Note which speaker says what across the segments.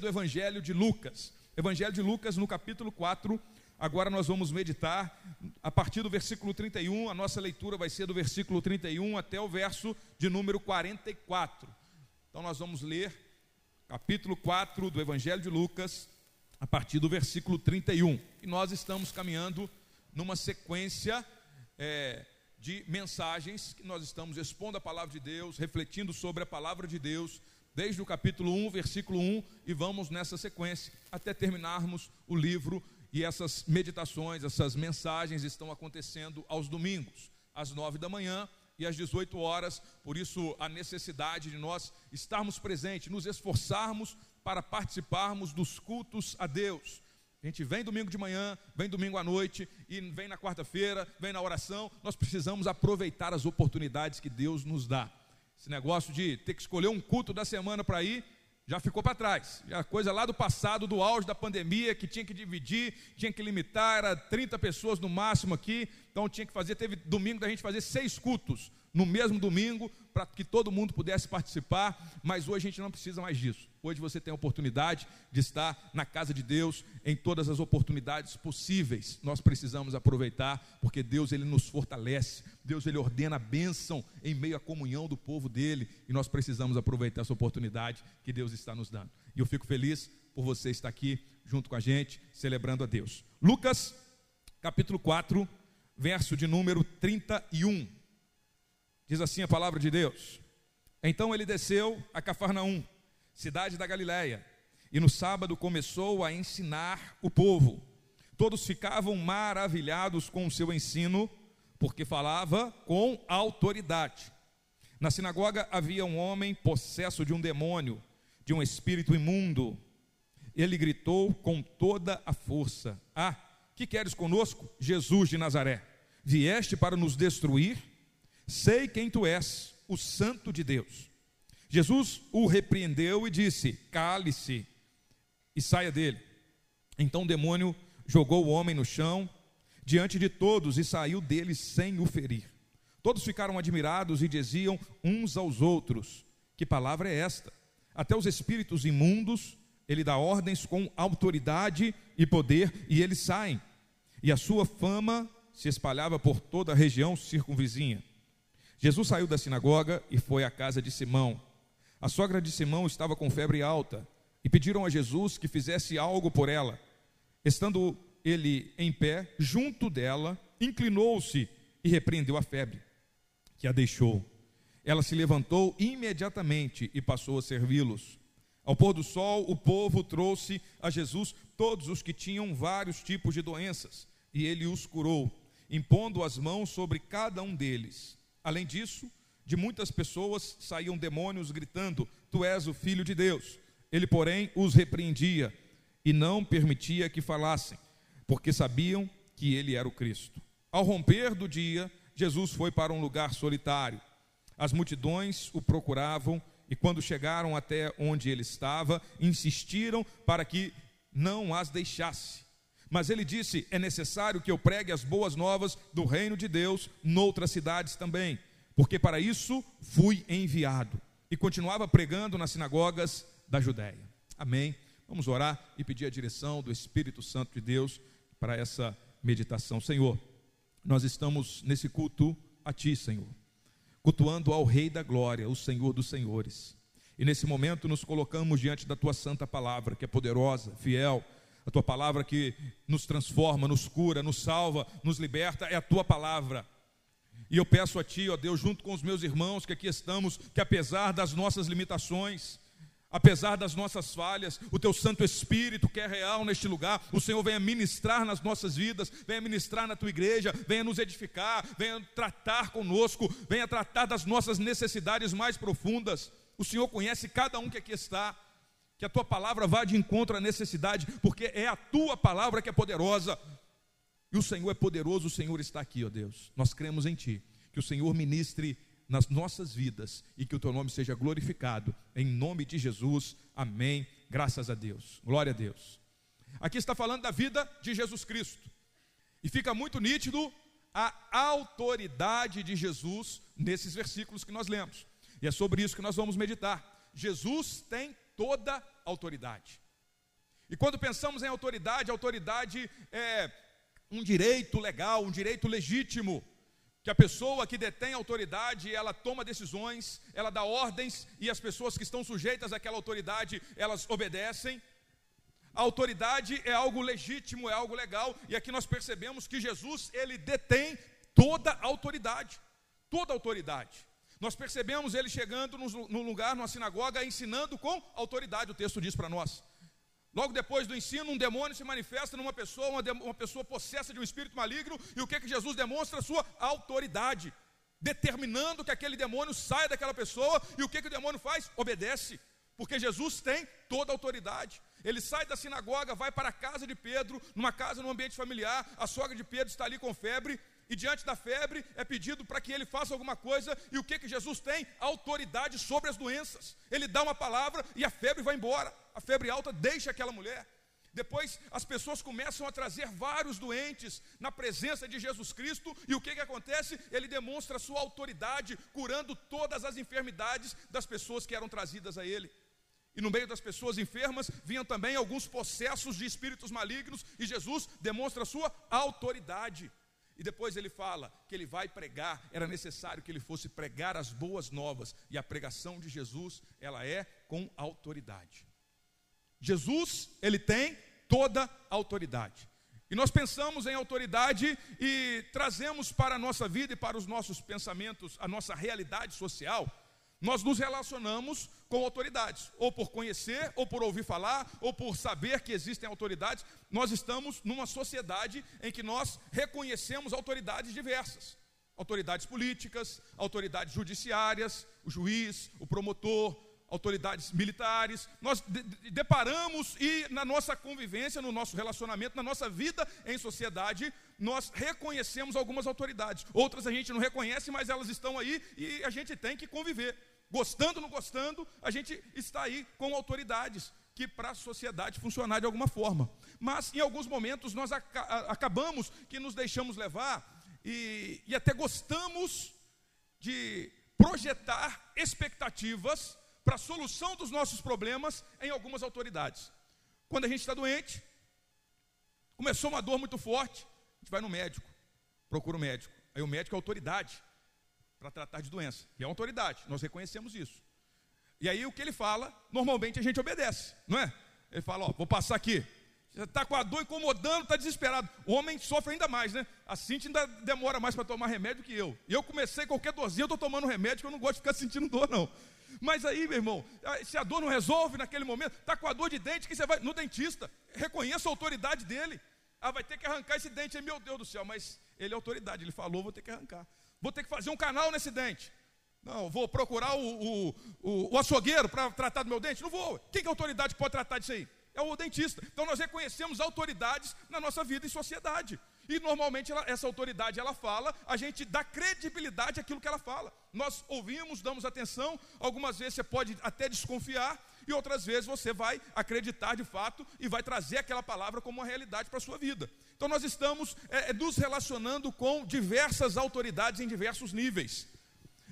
Speaker 1: do Evangelho de Lucas. Evangelho de Lucas, no capítulo 4. Agora nós vamos meditar a partir do versículo 31. A nossa leitura vai ser do versículo 31 até o verso de número 44. Então nós vamos ler capítulo 4 do Evangelho de Lucas, a partir do versículo 31. E nós estamos caminhando numa sequência é, de mensagens que nós estamos expondo a palavra de Deus, refletindo sobre a palavra de Deus desde o capítulo 1, versículo 1, e vamos nessa sequência até terminarmos o livro. E essas meditações, essas mensagens estão acontecendo aos domingos, às 9 da manhã e às 18 horas. Por isso, a necessidade de nós estarmos presentes, nos esforçarmos para participarmos dos cultos a Deus. A gente vem domingo de manhã, vem domingo à noite e vem na quarta-feira, vem na oração. Nós precisamos aproveitar as oportunidades que Deus nos dá. Esse negócio de ter que escolher um culto da semana para ir, já ficou para trás. Já coisa lá do passado, do auge da pandemia, que tinha que dividir, tinha que limitar, era 30 pessoas no máximo aqui, então tinha que fazer, teve domingo da gente fazer seis cultos no mesmo domingo, para que todo mundo pudesse participar, mas hoje a gente não precisa mais disso. Hoje você tem a oportunidade de estar na casa de Deus em todas as oportunidades possíveis. Nós precisamos aproveitar, porque Deus ele nos fortalece. Deus ele ordena a bênção em meio à comunhão do povo dele, e nós precisamos aproveitar essa oportunidade que Deus está nos dando. E eu fico feliz por você estar aqui junto com a gente, celebrando a Deus. Lucas, capítulo 4, verso de número 31. Diz assim a palavra de Deus. Então ele desceu a Cafarnaum, cidade da Galiléia, e no sábado começou a ensinar o povo. Todos ficavam maravilhados com o seu ensino, porque falava com autoridade. Na sinagoga havia um homem possesso de um demônio, de um espírito imundo. Ele gritou com toda a força: Ah, que queres conosco, Jesus de Nazaré? Vieste para nos destruir? Sei quem tu és, o Santo de Deus. Jesus o repreendeu e disse: Cale-se e saia dele. Então o demônio jogou o homem no chão diante de todos e saiu dele sem o ferir. Todos ficaram admirados e diziam uns aos outros: Que palavra é esta? Até os espíritos imundos ele dá ordens com autoridade e poder e eles saem. E a sua fama se espalhava por toda a região circunvizinha. Jesus saiu da sinagoga e foi à casa de Simão. A sogra de Simão estava com febre alta e pediram a Jesus que fizesse algo por ela. Estando ele em pé, junto dela, inclinou-se e repreendeu a febre, que a deixou. Ela se levantou imediatamente e passou a servi-los. Ao pôr do sol, o povo trouxe a Jesus todos os que tinham vários tipos de doenças, e ele os curou, impondo as mãos sobre cada um deles. Além disso, de muitas pessoas saíam demônios gritando: Tu és o filho de Deus. Ele, porém, os repreendia e não permitia que falassem, porque sabiam que ele era o Cristo. Ao romper do dia, Jesus foi para um lugar solitário. As multidões o procuravam e, quando chegaram até onde ele estava, insistiram para que não as deixasse. Mas ele disse: é necessário que eu pregue as boas novas do reino de Deus noutras cidades também, porque para isso fui enviado. E continuava pregando nas sinagogas da Judéia. Amém. Vamos orar e pedir a direção do Espírito Santo de Deus para essa meditação. Senhor, nós estamos nesse culto a Ti, Senhor, cultuando ao Rei da Glória, o Senhor dos Senhores. E nesse momento nos colocamos diante da Tua santa palavra, que é poderosa, fiel a tua palavra que nos transforma, nos cura, nos salva, nos liberta, é a tua palavra. E eu peço a ti, ó Deus, junto com os meus irmãos que aqui estamos, que apesar das nossas limitações, apesar das nossas falhas, o teu Santo Espírito que é real neste lugar, o Senhor venha ministrar nas nossas vidas, venha ministrar na tua igreja, venha nos edificar, venha tratar conosco, venha tratar das nossas necessidades mais profundas. O Senhor conhece cada um que aqui está que a tua palavra vá de encontro à necessidade, porque é a tua palavra que é poderosa. E o Senhor é poderoso, o Senhor está aqui, ó Deus. Nós cremos em Ti. Que o Senhor ministre nas nossas vidas e que o Teu nome seja glorificado. Em nome de Jesus. Amém. Graças a Deus. Glória a Deus. Aqui está falando da vida de Jesus Cristo. E fica muito nítido a autoridade de Jesus nesses versículos que nós lemos. E é sobre isso que nós vamos meditar. Jesus tem toda autoridade. E quando pensamos em autoridade, autoridade é um direito legal, um direito legítimo, que a pessoa que detém autoridade, ela toma decisões, ela dá ordens e as pessoas que estão sujeitas àquela autoridade, elas obedecem. A autoridade é algo legítimo, é algo legal, e aqui nós percebemos que Jesus, ele detém toda autoridade, toda autoridade. Nós percebemos ele chegando num lugar, numa sinagoga, ensinando com autoridade, o texto diz para nós. Logo depois do ensino, um demônio se manifesta numa pessoa, uma, uma pessoa possessa de um espírito maligno, e o que, que Jesus demonstra? Sua autoridade, determinando que aquele demônio saia daquela pessoa, e o que, que o demônio faz? Obedece, porque Jesus tem toda a autoridade. Ele sai da sinagoga, vai para a casa de Pedro, numa casa no ambiente familiar, a sogra de Pedro está ali com febre, e diante da febre é pedido para que ele faça alguma coisa, e o que, que Jesus tem? Autoridade sobre as doenças. Ele dá uma palavra e a febre vai embora. A febre alta deixa aquela mulher. Depois as pessoas começam a trazer vários doentes na presença de Jesus Cristo, e o que, que acontece? Ele demonstra sua autoridade, curando todas as enfermidades das pessoas que eram trazidas a ele. E no meio das pessoas enfermas vinham também alguns processos de espíritos malignos, e Jesus demonstra sua autoridade. E depois ele fala que ele vai pregar, era necessário que ele fosse pregar as boas novas, e a pregação de Jesus, ela é com autoridade. Jesus, ele tem toda autoridade. E nós pensamos em autoridade e trazemos para a nossa vida e para os nossos pensamentos, a nossa realidade social, nós nos relacionamos com autoridades, ou por conhecer, ou por ouvir falar, ou por saber que existem autoridades. Nós estamos numa sociedade em que nós reconhecemos autoridades diversas: autoridades políticas, autoridades judiciárias, o juiz, o promotor, autoridades militares. Nós deparamos e na nossa convivência, no nosso relacionamento, na nossa vida em sociedade, nós reconhecemos algumas autoridades. Outras a gente não reconhece, mas elas estão aí e a gente tem que conviver. Gostando ou não gostando, a gente está aí com autoridades que para a sociedade funcionar de alguma forma. Mas em alguns momentos nós acabamos que nos deixamos levar e, e até gostamos de projetar expectativas para a solução dos nossos problemas em algumas autoridades. Quando a gente está doente, começou uma dor muito forte, a gente vai no médico, procura o médico. Aí o médico é autoridade para tratar de doença, e é uma autoridade, nós reconhecemos isso. E aí o que ele fala, normalmente a gente obedece, não é? Ele fala, ó, vou passar aqui. Você está com a dor incomodando, está desesperado. O homem sofre ainda mais, né? A Cintia ainda demora mais para tomar remédio que eu. E eu comecei qualquer dorzinha, eu estou tomando remédio, que eu não gosto de ficar sentindo dor, não. Mas aí, meu irmão, se a dor não resolve naquele momento, está com a dor de dente, que você vai no dentista, reconheça a autoridade dele. Ah, vai ter que arrancar esse dente meu Deus do céu, mas ele é autoridade, ele falou, vou ter que arrancar. Vou ter que fazer um canal nesse dente. Não, vou procurar o, o, o, o açougueiro para tratar do meu dente? Não vou. Quem que é a autoridade que pode tratar disso aí? É o dentista. Então nós reconhecemos autoridades na nossa vida e sociedade. E normalmente ela, essa autoridade ela fala, a gente dá credibilidade àquilo que ela fala. Nós ouvimos, damos atenção, algumas vezes você pode até desconfiar, e outras vezes você vai acreditar de fato e vai trazer aquela palavra como uma realidade para a sua vida. Então nós estamos é, é, nos relacionando com diversas autoridades em diversos níveis.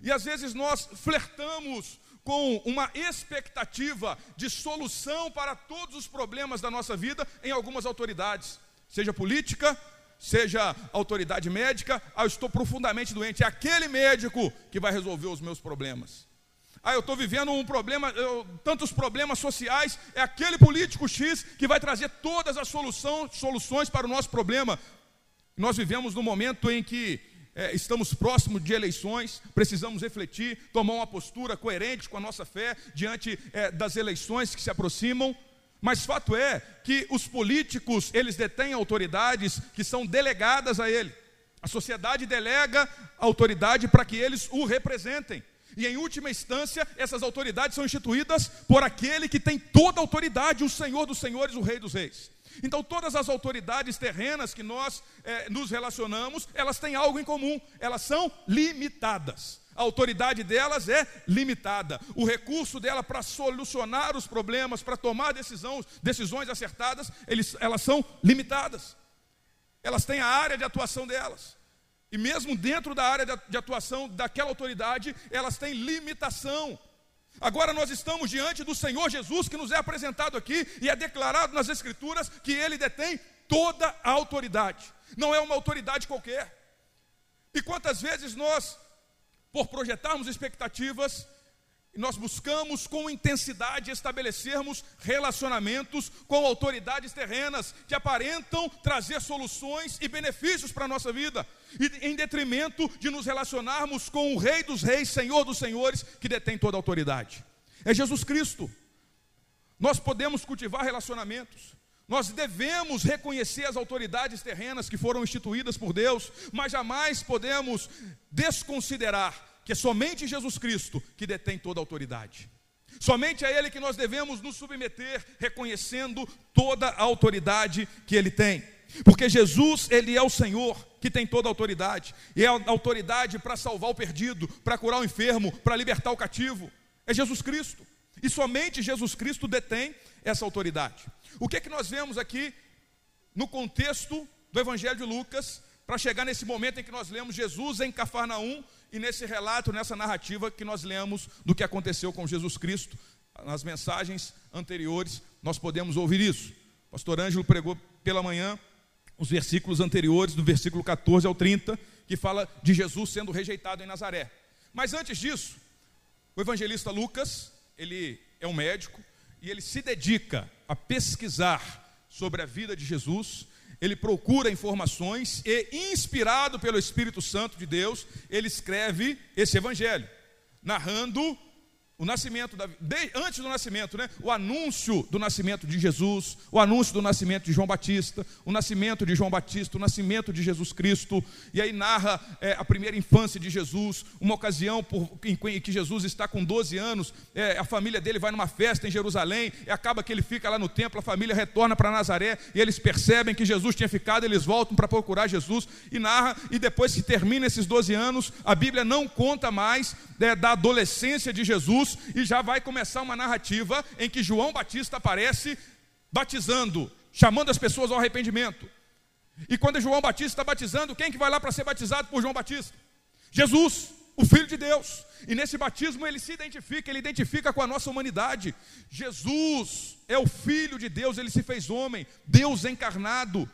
Speaker 1: E às vezes nós flertamos com uma expectativa de solução para todos os problemas da nossa vida em algumas autoridades, seja política, seja autoridade médica, ah, eu estou profundamente doente, é aquele médico que vai resolver os meus problemas. Ah, eu estou vivendo um problema, eu, tantos problemas sociais, é aquele político X que vai trazer todas as solução, soluções para o nosso problema. Nós vivemos num momento em que é, estamos próximos de eleições, precisamos refletir, tomar uma postura coerente com a nossa fé diante é, das eleições que se aproximam. Mas fato é que os políticos, eles detêm autoridades que são delegadas a ele. A sociedade delega autoridade para que eles o representem. E em última instância, essas autoridades são instituídas por aquele que tem toda a autoridade, o Senhor dos Senhores, o Rei dos Reis. Então, todas as autoridades terrenas que nós é, nos relacionamos, elas têm algo em comum, elas são limitadas. A autoridade delas é limitada. O recurso dela para solucionar os problemas, para tomar decisões, decisões acertadas, eles, elas são limitadas. Elas têm a área de atuação delas. E mesmo dentro da área de atuação daquela autoridade, elas têm limitação. Agora nós estamos diante do Senhor Jesus que nos é apresentado aqui e é declarado nas Escrituras que ele detém toda a autoridade, não é uma autoridade qualquer. E quantas vezes nós, por projetarmos expectativas, nós buscamos com intensidade estabelecermos relacionamentos com autoridades terrenas que aparentam trazer soluções e benefícios para a nossa vida, e em detrimento de nos relacionarmos com o Rei dos Reis, Senhor dos Senhores, que detém toda a autoridade. É Jesus Cristo. Nós podemos cultivar relacionamentos, nós devemos reconhecer as autoridades terrenas que foram instituídas por Deus, mas jamais podemos desconsiderar que é somente Jesus Cristo que detém toda a autoridade. Somente a Ele que nós devemos nos submeter, reconhecendo toda a autoridade que Ele tem. Porque Jesus, Ele é o Senhor que tem toda a autoridade, e é a autoridade para salvar o perdido, para curar o enfermo, para libertar o cativo. É Jesus Cristo. E somente Jesus Cristo detém essa autoridade. O que é que nós vemos aqui no contexto do Evangelho de Lucas, para chegar nesse momento em que nós lemos Jesus em Cafarnaum e nesse relato, nessa narrativa que nós lemos do que aconteceu com Jesus Cristo, nas mensagens anteriores, nós podemos ouvir isso. Pastor Ângelo pregou pela manhã os versículos anteriores, do versículo 14 ao 30, que fala de Jesus sendo rejeitado em Nazaré. Mas antes disso, o evangelista Lucas, ele é um médico e ele se dedica a pesquisar sobre a vida de Jesus ele procura informações e, inspirado pelo Espírito Santo de Deus, ele escreve esse evangelho, narrando o nascimento da, de, antes do nascimento, né? O anúncio do nascimento de Jesus, o anúncio do nascimento de João Batista, o nascimento de João Batista, o nascimento de Jesus Cristo, e aí narra é, a primeira infância de Jesus, uma ocasião por, em, em, que Jesus está com 12 anos, é, a família dele vai numa festa em Jerusalém, e acaba que ele fica lá no templo, a família retorna para Nazaré, e eles percebem que Jesus tinha ficado, eles voltam para procurar Jesus, e narra, e depois que termina esses 12 anos, a Bíblia não conta mais da adolescência de Jesus Jesus e já vai começar uma narrativa em que João Batista aparece batizando, chamando as pessoas ao arrependimento. E quando João Batista está batizando, quem que vai lá para ser batizado por João Batista? Jesus, o Filho de Deus. E nesse batismo ele se identifica, ele identifica com a nossa humanidade. Jesus é o Filho de Deus, ele se fez homem, Deus encarnado.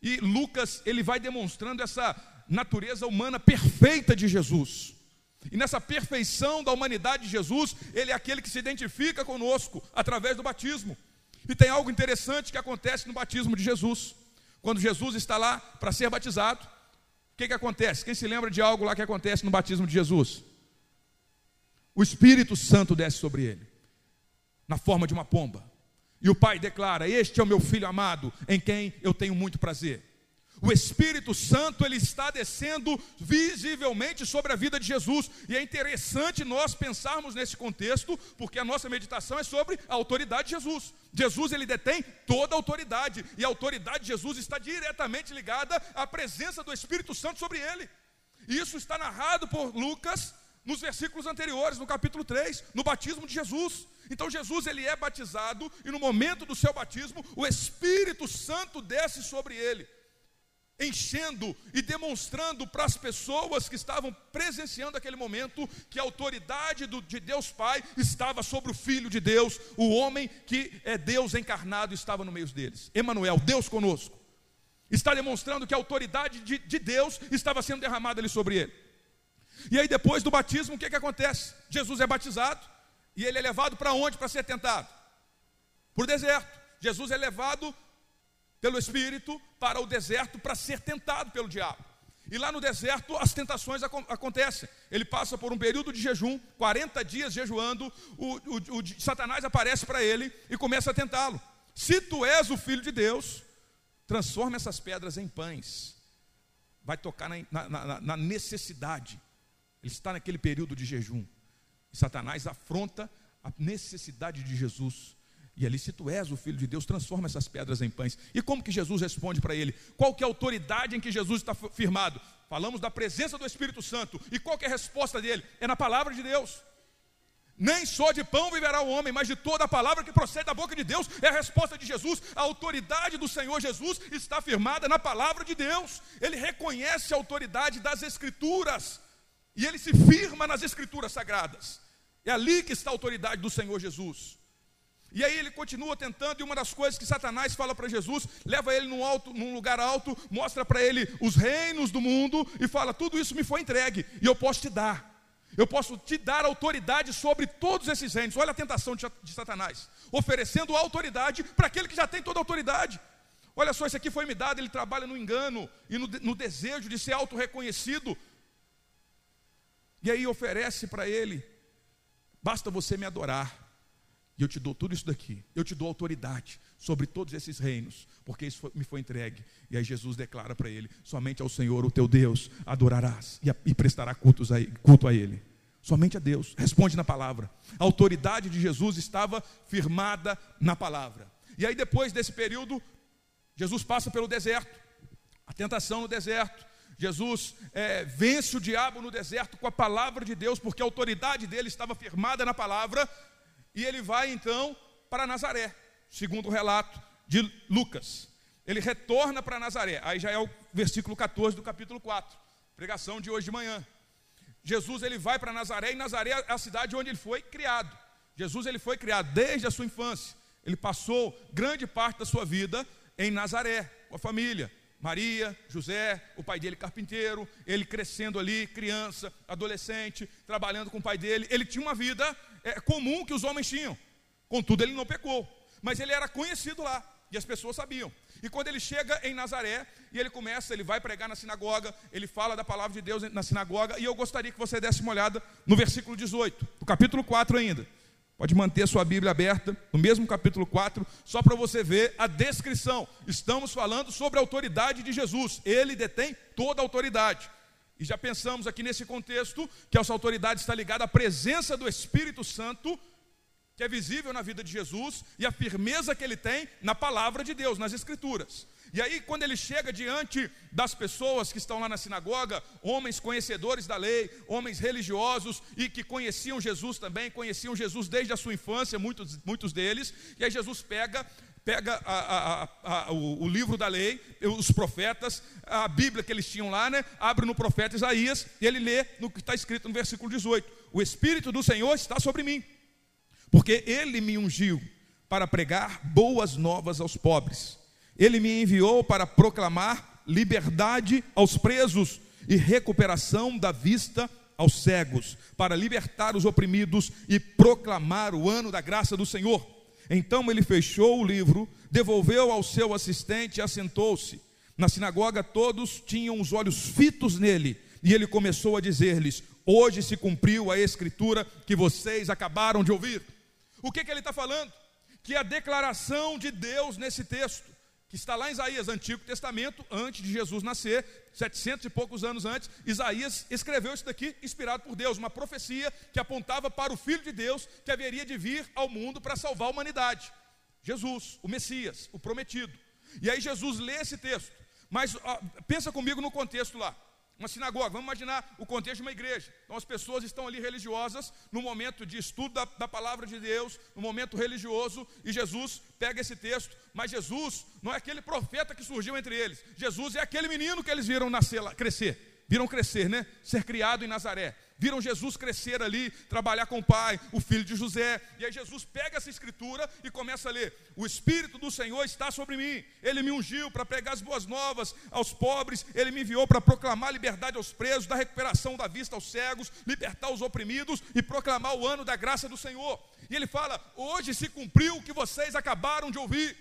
Speaker 1: E Lucas, ele vai demonstrando essa natureza humana perfeita de Jesus. E nessa perfeição da humanidade de Jesus, Ele é aquele que se identifica conosco através do batismo. E tem algo interessante que acontece no batismo de Jesus. Quando Jesus está lá para ser batizado, o que, que acontece? Quem se lembra de algo lá que acontece no batismo de Jesus? O Espírito Santo desce sobre ele, na forma de uma pomba. E o Pai declara: Este é o meu filho amado, em quem eu tenho muito prazer. O Espírito Santo ele está descendo visivelmente sobre a vida de Jesus. E é interessante nós pensarmos nesse contexto, porque a nossa meditação é sobre a autoridade de Jesus. Jesus ele detém toda a autoridade, e a autoridade de Jesus está diretamente ligada à presença do Espírito Santo sobre ele. Isso está narrado por Lucas nos versículos anteriores, no capítulo 3, no batismo de Jesus. Então Jesus ele é batizado e no momento do seu batismo, o Espírito Santo desce sobre ele enchendo e demonstrando para as pessoas que estavam presenciando aquele momento que a autoridade do, de Deus Pai estava sobre o Filho de Deus, o homem que é Deus encarnado estava no meio deles. Emanuel, Deus conosco. Está demonstrando que a autoridade de, de Deus estava sendo derramada ali sobre ele. E aí depois do batismo, o que, que acontece? Jesus é batizado e ele é levado para onde para ser tentado? O deserto. Jesus é levado pelo Espírito para o deserto para ser tentado pelo diabo. E lá no deserto as tentações acontecem. Ele passa por um período de jejum, 40 dias jejuando, o, o, o Satanás aparece para ele e começa a tentá-lo. Se tu és o filho de Deus, transforma essas pedras em pães. Vai tocar na, na, na necessidade. Ele está naquele período de jejum. E Satanás afronta a necessidade de Jesus e ali, se tu és o Filho de Deus, transforma essas pedras em pães. E como que Jesus responde para ele? Qual que é a autoridade em que Jesus está firmado? Falamos da presença do Espírito Santo. E qual que é a resposta dele? É na palavra de Deus. Nem só de pão viverá o homem, mas de toda a palavra que procede da boca de Deus. É a resposta de Jesus. A autoridade do Senhor Jesus está firmada na palavra de Deus. Ele reconhece a autoridade das Escrituras. E ele se firma nas Escrituras sagradas. É ali que está a autoridade do Senhor Jesus. E aí ele continua tentando, e uma das coisas que Satanás fala para Jesus, leva ele num, alto, num lugar alto, mostra para ele os reinos do mundo e fala: tudo isso me foi entregue, e eu posso te dar. Eu posso te dar autoridade sobre todos esses reinos. Olha a tentação de, Satanás, oferecendo autoridade para aquele que já tem toda a autoridade. Olha só, isso aqui foi me dado, ele trabalha no engano e no, no desejo de ser auto-reconhecido. E aí oferece para ele: basta você me adorar, e eu te dou tudo isso daqui, eu te dou autoridade sobre todos esses reinos, porque isso me foi entregue. E aí Jesus declara para ele: somente ao Senhor, o teu Deus, adorarás e, e prestará cultos a, culto a Ele. Somente a Deus, responde na palavra. A autoridade de Jesus estava firmada na palavra. E aí, depois desse período, Jesus passa pelo deserto, a tentação no deserto. Jesus é, vence o diabo no deserto com a palavra de Deus, porque a autoridade dele estava firmada na palavra, e ele vai então para Nazaré, segundo o relato de Lucas. Ele retorna para Nazaré, aí já é o versículo 14 do capítulo 4, pregação de hoje de manhã. Jesus ele vai para Nazaré, e Nazaré é a cidade onde ele foi criado. Jesus ele foi criado desde a sua infância. Ele passou grande parte da sua vida em Nazaré, com a família. Maria, José, o pai dele carpinteiro, ele crescendo ali, criança, adolescente, trabalhando com o pai dele. Ele tinha uma vida é, comum que os homens tinham. Contudo, ele não pecou. Mas ele era conhecido lá, e as pessoas sabiam. E quando ele chega em Nazaré, e ele começa, ele vai pregar na sinagoga, ele fala da palavra de Deus na sinagoga, e eu gostaria que você desse uma olhada no versículo 18, do capítulo 4 ainda. Pode manter a sua Bíblia aberta, no mesmo capítulo 4, só para você ver a descrição. Estamos falando sobre a autoridade de Jesus. Ele detém toda a autoridade. E já pensamos aqui nesse contexto que essa autoridade está ligada à presença do Espírito Santo, que é visível na vida de Jesus, e a firmeza que ele tem na palavra de Deus, nas Escrituras. E aí, quando ele chega diante das pessoas que estão lá na sinagoga, homens conhecedores da lei, homens religiosos e que conheciam Jesus também, conheciam Jesus desde a sua infância, muitos, muitos deles, e aí Jesus pega pega a, a, a, o, o, livro da lei, os profetas, a Bíblia que eles tinham lá, né? Abre no profeta Isaías e ele lê no que está escrito no versículo 18: O Espírito do Senhor está sobre mim, porque ele me ungiu para pregar boas novas aos pobres ele me enviou para proclamar liberdade aos presos e recuperação da vista aos cegos, para libertar os oprimidos e proclamar o ano da graça do Senhor. Então ele fechou o livro, devolveu ao seu assistente e assentou-se. Na sinagoga todos tinham os olhos fitos nele, e ele começou a dizer-lhes: Hoje se cumpriu a escritura que vocês acabaram de ouvir. O que, que ele está falando? Que a declaração de Deus nesse texto que está lá em Isaías, Antigo Testamento, antes de Jesus nascer, setecentos e poucos anos antes, Isaías escreveu isso daqui, inspirado por Deus, uma profecia que apontava para o Filho de Deus que haveria de vir ao mundo para salvar a humanidade. Jesus, o Messias, o prometido. E aí Jesus lê esse texto, mas ó, pensa comigo no contexto lá uma sinagoga, vamos imaginar o contexto de uma igreja. Então as pessoas estão ali religiosas, no momento de estudo da, da, palavra de Deus, no momento religioso, e Jesus pega esse texto, mas Jesus não é aquele profeta que surgiu entre eles. Jesus é aquele menino que eles viram nascer crescer, viram crescer, né? Ser criado em Nazaré viram Jesus crescer ali, trabalhar com o pai, o filho de José. E aí Jesus pega essa escritura e começa a ler: O Espírito do Senhor está sobre mim, ele me ungiu para pregar as boas novas aos pobres, ele me enviou para proclamar liberdade aos presos, dar recuperação da vista aos cegos, libertar os oprimidos e proclamar o ano da graça do Senhor. E ele fala: Hoje se cumpriu o que vocês acabaram de ouvir.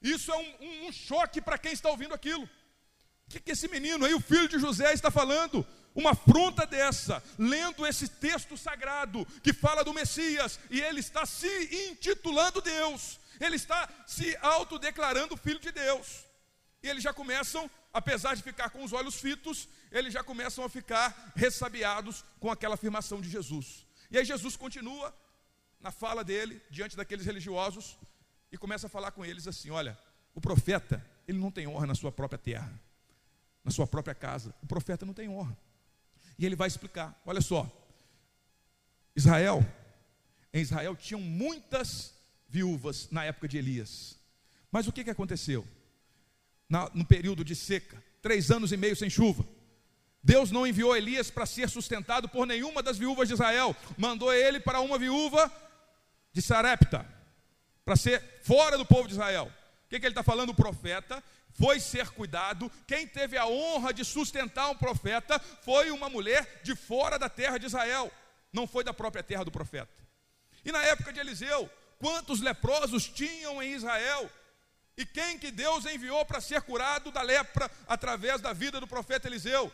Speaker 1: Isso é um, um, um choque para quem está ouvindo aquilo. O que, que esse menino aí, o filho de José, está falando? Uma afronta dessa, lendo esse texto sagrado que fala do Messias, e ele está se intitulando Deus, ele está se autodeclarando filho de Deus. E eles já começam, apesar de ficar com os olhos fitos, eles já começam a ficar ressabiados com aquela afirmação de Jesus. E aí Jesus continua na fala dele, diante daqueles religiosos, e começa a falar com eles assim: olha, o profeta, ele não tem honra na sua própria terra, na sua própria casa. O profeta não tem honra. E ele vai explicar. Olha só. Israel, em Israel tinham muitas viúvas na época de Elias. Mas o que, que aconteceu? Na, no período de seca, três anos e meio sem chuva, Deus não enviou Elias para ser sustentado por nenhuma das viúvas de Israel, mandou ele para uma viúva de Sarepta, para ser fora do povo de Israel. O que, que ele está falando? O profeta foi ser cuidado. Quem teve a honra de sustentar um profeta foi uma mulher de fora da terra de Israel, não foi da própria terra do profeta. E na época de Eliseu, quantos leprosos tinham em Israel? E quem que Deus enviou para ser curado da lepra através da vida do profeta Eliseu?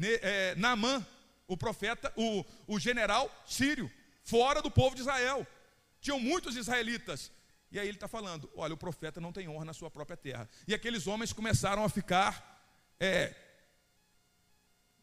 Speaker 1: é, Naamã, o profeta, o, o general sírio, fora do povo de Israel. Tinham muitos israelitas. E aí ele está falando: olha, o profeta não tem honra na sua própria terra. E aqueles homens começaram a ficar é,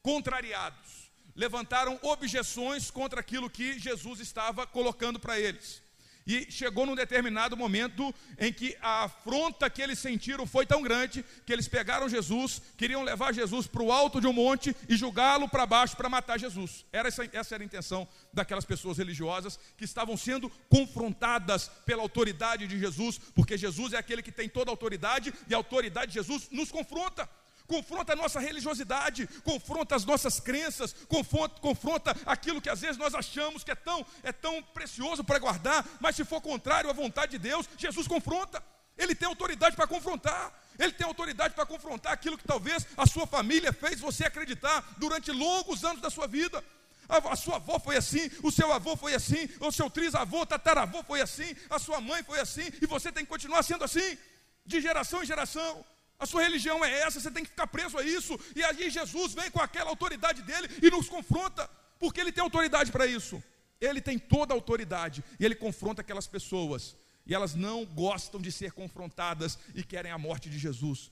Speaker 1: contrariados, levantaram objeções contra aquilo que Jesus estava colocando para eles. E chegou num determinado momento em que a afronta que eles sentiram foi tão grande que eles pegaram Jesus, queriam levar Jesus para o alto de um monte e julgá-lo para baixo para matar Jesus. Era essa, essa era a intenção daquelas pessoas religiosas que estavam sendo confrontadas pela autoridade de Jesus, porque Jesus é aquele que tem toda a autoridade e a autoridade de Jesus nos confronta confronta a nossa religiosidade, confronta as nossas crenças, confronta, confronta aquilo que às vezes nós achamos que é tão, é tão precioso para guardar, mas se for contrário à vontade de Deus, Jesus confronta. Ele tem autoridade para confrontar. Ele tem autoridade para confrontar aquilo que talvez a sua família fez você acreditar durante longos anos da sua vida. A, a sua avó foi assim, o seu avô foi assim, o seu trisavô, tataravô foi assim, a sua mãe foi assim, e você tem que continuar sendo assim, de geração em geração. A sua religião é essa, você tem que ficar preso a isso. E aí Jesus vem com aquela autoridade dele e nos confronta, porque ele tem autoridade para isso. Ele tem toda a autoridade e ele confronta aquelas pessoas. E elas não gostam de ser confrontadas e querem a morte de Jesus.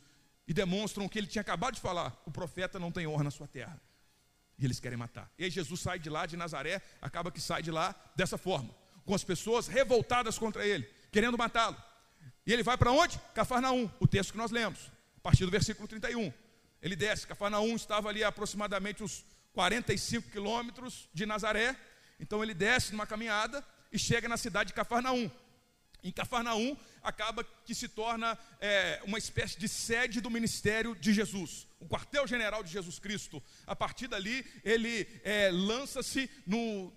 Speaker 1: E demonstram o que ele tinha acabado de falar: o profeta não tem honra na sua terra. E eles querem matar. E aí Jesus sai de lá, de Nazaré, acaba que sai de lá dessa forma, com as pessoas revoltadas contra ele, querendo matá-lo. E ele vai para onde? Cafarnaum, o texto que nós lemos partir do versículo 31. Ele desce, Cafarnaum estava ali a aproximadamente uns 45 quilômetros de Nazaré, então ele desce numa caminhada e chega na cidade de Cafarnaum. Em Cafarnaum, acaba que se torna é, uma espécie de sede do ministério de Jesus, o quartel-general de Jesus Cristo. A partir dali, ele é, lança-se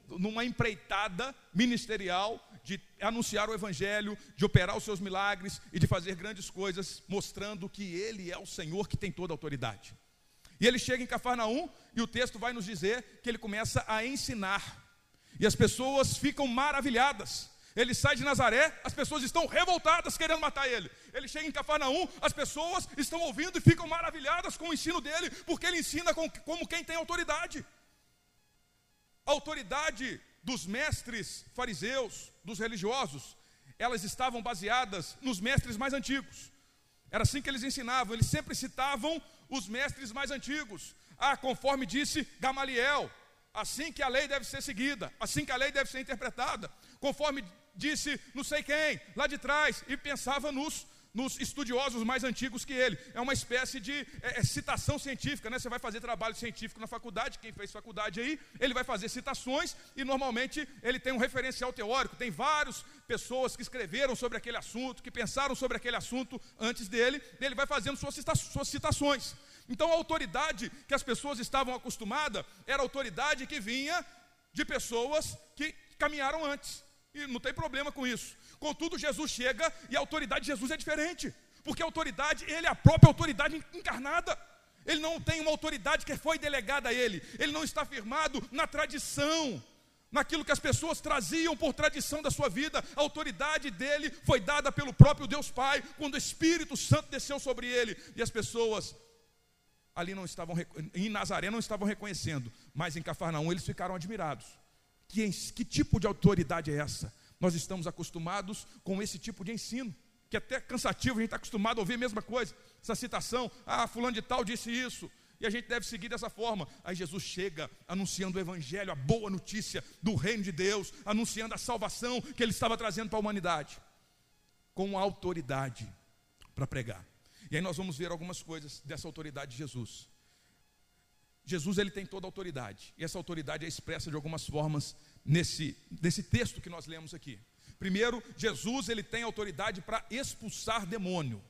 Speaker 1: numa empreitada ministerial de anunciar o Evangelho, de operar os seus milagres e de fazer grandes coisas, mostrando que Ele é o Senhor que tem toda a autoridade. E ele chega em Cafarnaum e o texto vai nos dizer que ele começa a ensinar. E as pessoas ficam maravilhadas. Ele sai de Nazaré, as pessoas estão revoltadas querendo matar ele. Ele chega em Cafarnaum, as pessoas estão ouvindo e ficam maravilhadas com o ensino dele, porque ele ensina como quem tem autoridade. A autoridade dos mestres fariseus, dos religiosos, elas estavam baseadas nos mestres mais antigos. Era assim que eles ensinavam, eles sempre citavam os mestres mais antigos. Ah, conforme disse Gamaliel, assim que a lei deve ser seguida, assim que a lei deve ser interpretada, conforme disse não sei quem, lá de trás, e pensava nos nos estudiosos mais antigos que ele. É uma espécie de é, é, citação científica, né? Você vai fazer trabalho científico na faculdade, quem fez faculdade aí, ele vai fazer citações e normalmente ele tem um referencial teórico. Tem várias pessoas que escreveram sobre aquele assunto, que pensaram sobre aquele assunto antes dele, ele vai fazendo suas, cita suas citações. Então a autoridade que as pessoas estavam acostumadas era a autoridade que vinha de pessoas que caminharam antes. E não tem problema com isso. Contudo, Jesus chega e a autoridade de Jesus é diferente, porque a autoridade, ele é a própria autoridade encarnada. Ele não tem uma autoridade que foi delegada a ele. Ele não está firmado na tradição, naquilo que as pessoas traziam por tradição da sua vida. A autoridade dele foi dada pelo próprio Deus Pai, quando o Espírito Santo desceu sobre ele. E as pessoas ali não estavam, em Nazaré não estavam reconhecendo, mas em Cafarnaum eles ficaram admirados. Que, que tipo de autoridade é essa? Nós estamos acostumados com esse tipo de ensino, que é até cansativo, a gente está acostumado a ouvir a mesma coisa, essa citação, ah, fulano de tal disse isso, e a gente deve seguir dessa forma. Aí Jesus chega anunciando o Evangelho, a boa notícia do reino de Deus, anunciando a salvação que ele estava trazendo para a humanidade, com autoridade para pregar. E aí nós vamos ver algumas coisas dessa autoridade de Jesus. Jesus ele tem toda a autoridade, e essa autoridade é expressa de algumas formas nesse, nesse texto que nós lemos aqui. Primeiro, Jesus ele tem autoridade para expulsar demônio.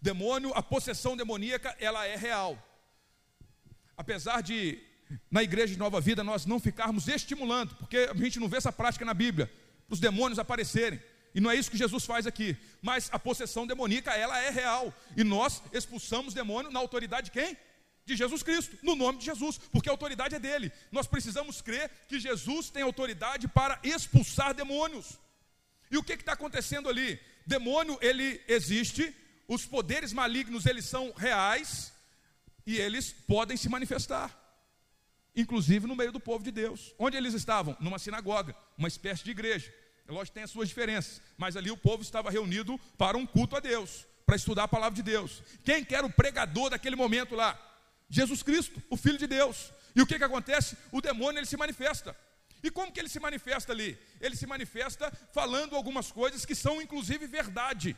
Speaker 1: Demônio, a possessão demoníaca, ela é real. Apesar de, na igreja de Nova Vida, nós não ficarmos estimulando, porque a gente não vê essa prática na Bíblia, para os demônios aparecerem. E não é isso que Jesus faz aqui. Mas a possessão demoníaca, ela é real. E nós expulsamos demônio na autoridade de quem? De Jesus Cristo, no nome de Jesus, porque a autoridade é dele. Nós precisamos crer que Jesus tem autoridade para expulsar demônios. E o que está acontecendo ali? Demônio, ele existe, os poderes malignos, eles são reais, e eles podem se manifestar. Inclusive no meio do povo de Deus. Onde eles estavam? Numa sinagoga, uma espécie de igreja. É lógico tem as suas diferenças, mas ali o povo estava reunido para um culto a Deus, para estudar a palavra de Deus. Quem que era o pregador daquele momento lá? Jesus Cristo, o Filho de Deus. E o que, que acontece? O demônio ele se manifesta. E como que ele se manifesta ali? Ele se manifesta falando algumas coisas que são inclusive verdade.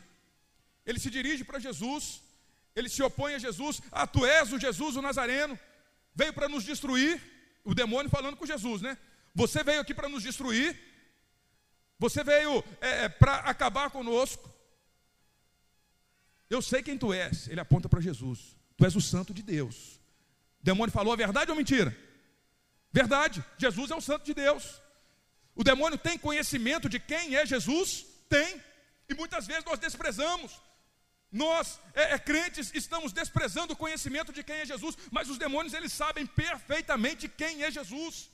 Speaker 1: Ele se dirige para Jesus, ele se opõe a Jesus. Ah, tu és o Jesus, o Nazareno, veio para nos destruir. O demônio falando com Jesus, né? Você veio aqui para nos destruir, você veio é, é para acabar conosco. Eu sei quem tu és. Ele aponta para Jesus. Tu és o santo de Deus. O demônio falou a verdade ou mentira? Verdade. Jesus é o santo de Deus. O demônio tem conhecimento de quem é Jesus? Tem. E muitas vezes nós desprezamos. Nós, é, é, crentes, estamos desprezando o conhecimento de quem é Jesus, mas os demônios eles sabem perfeitamente quem é Jesus.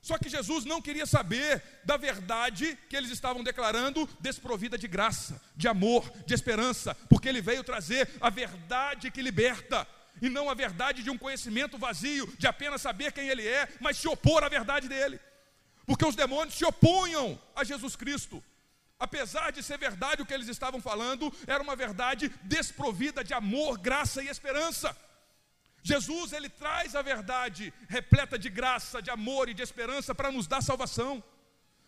Speaker 1: Só que Jesus não queria saber da verdade que eles estavam declarando, desprovida de graça, de amor, de esperança, porque ele veio trazer a verdade que liberta, e não a verdade de um conhecimento vazio, de apenas saber quem ele é, mas se opor à verdade dele. Porque os demônios se opunham a Jesus Cristo. Apesar de ser verdade o que eles estavam falando, era uma verdade desprovida de amor, graça e esperança. Jesus, ele traz a verdade repleta de graça, de amor e de esperança para nos dar salvação.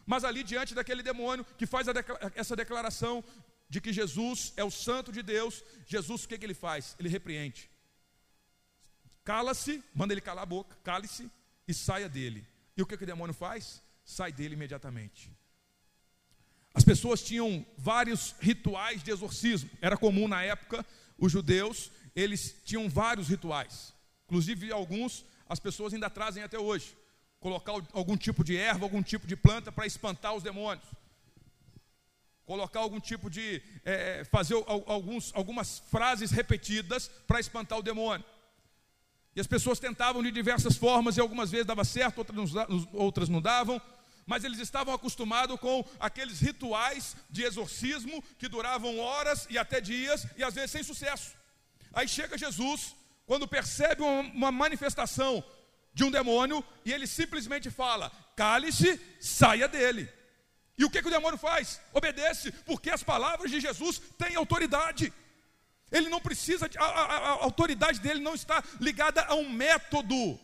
Speaker 1: Mas ali diante daquele demônio que faz essa declaração de que Jesus é o santo de Deus, Jesus o que, que ele faz? Ele repreende. Cala-se, manda ele calar a boca, cale-se e saia dele. E o que, que o demônio faz? Sai dele imediatamente. As pessoas tinham vários rituais de exorcismo. Era comum na época os judeus eles tinham vários rituais. Inclusive, alguns as pessoas ainda trazem até hoje. Colocar algum tipo de erva, algum tipo de planta para espantar os demônios. Colocar algum tipo de. É, fazer alguns, algumas frases repetidas para espantar o demônio. E as pessoas tentavam de diversas formas, e algumas vezes dava certo, outras, não davam mas eles estavam acostumados com aqueles rituais de exorcismo que duravam horas e até dias e às vezes sem sucesso. Aí chega Jesus, quando percebe uma manifestação de um demônio, e ele simplesmente fala: cale-se, saia dele. E o que, que o demônio faz? Obedece, porque as palavras de Jesus têm autoridade. Ele não precisa, a, a, a, autoridade dele não está ligada a um método,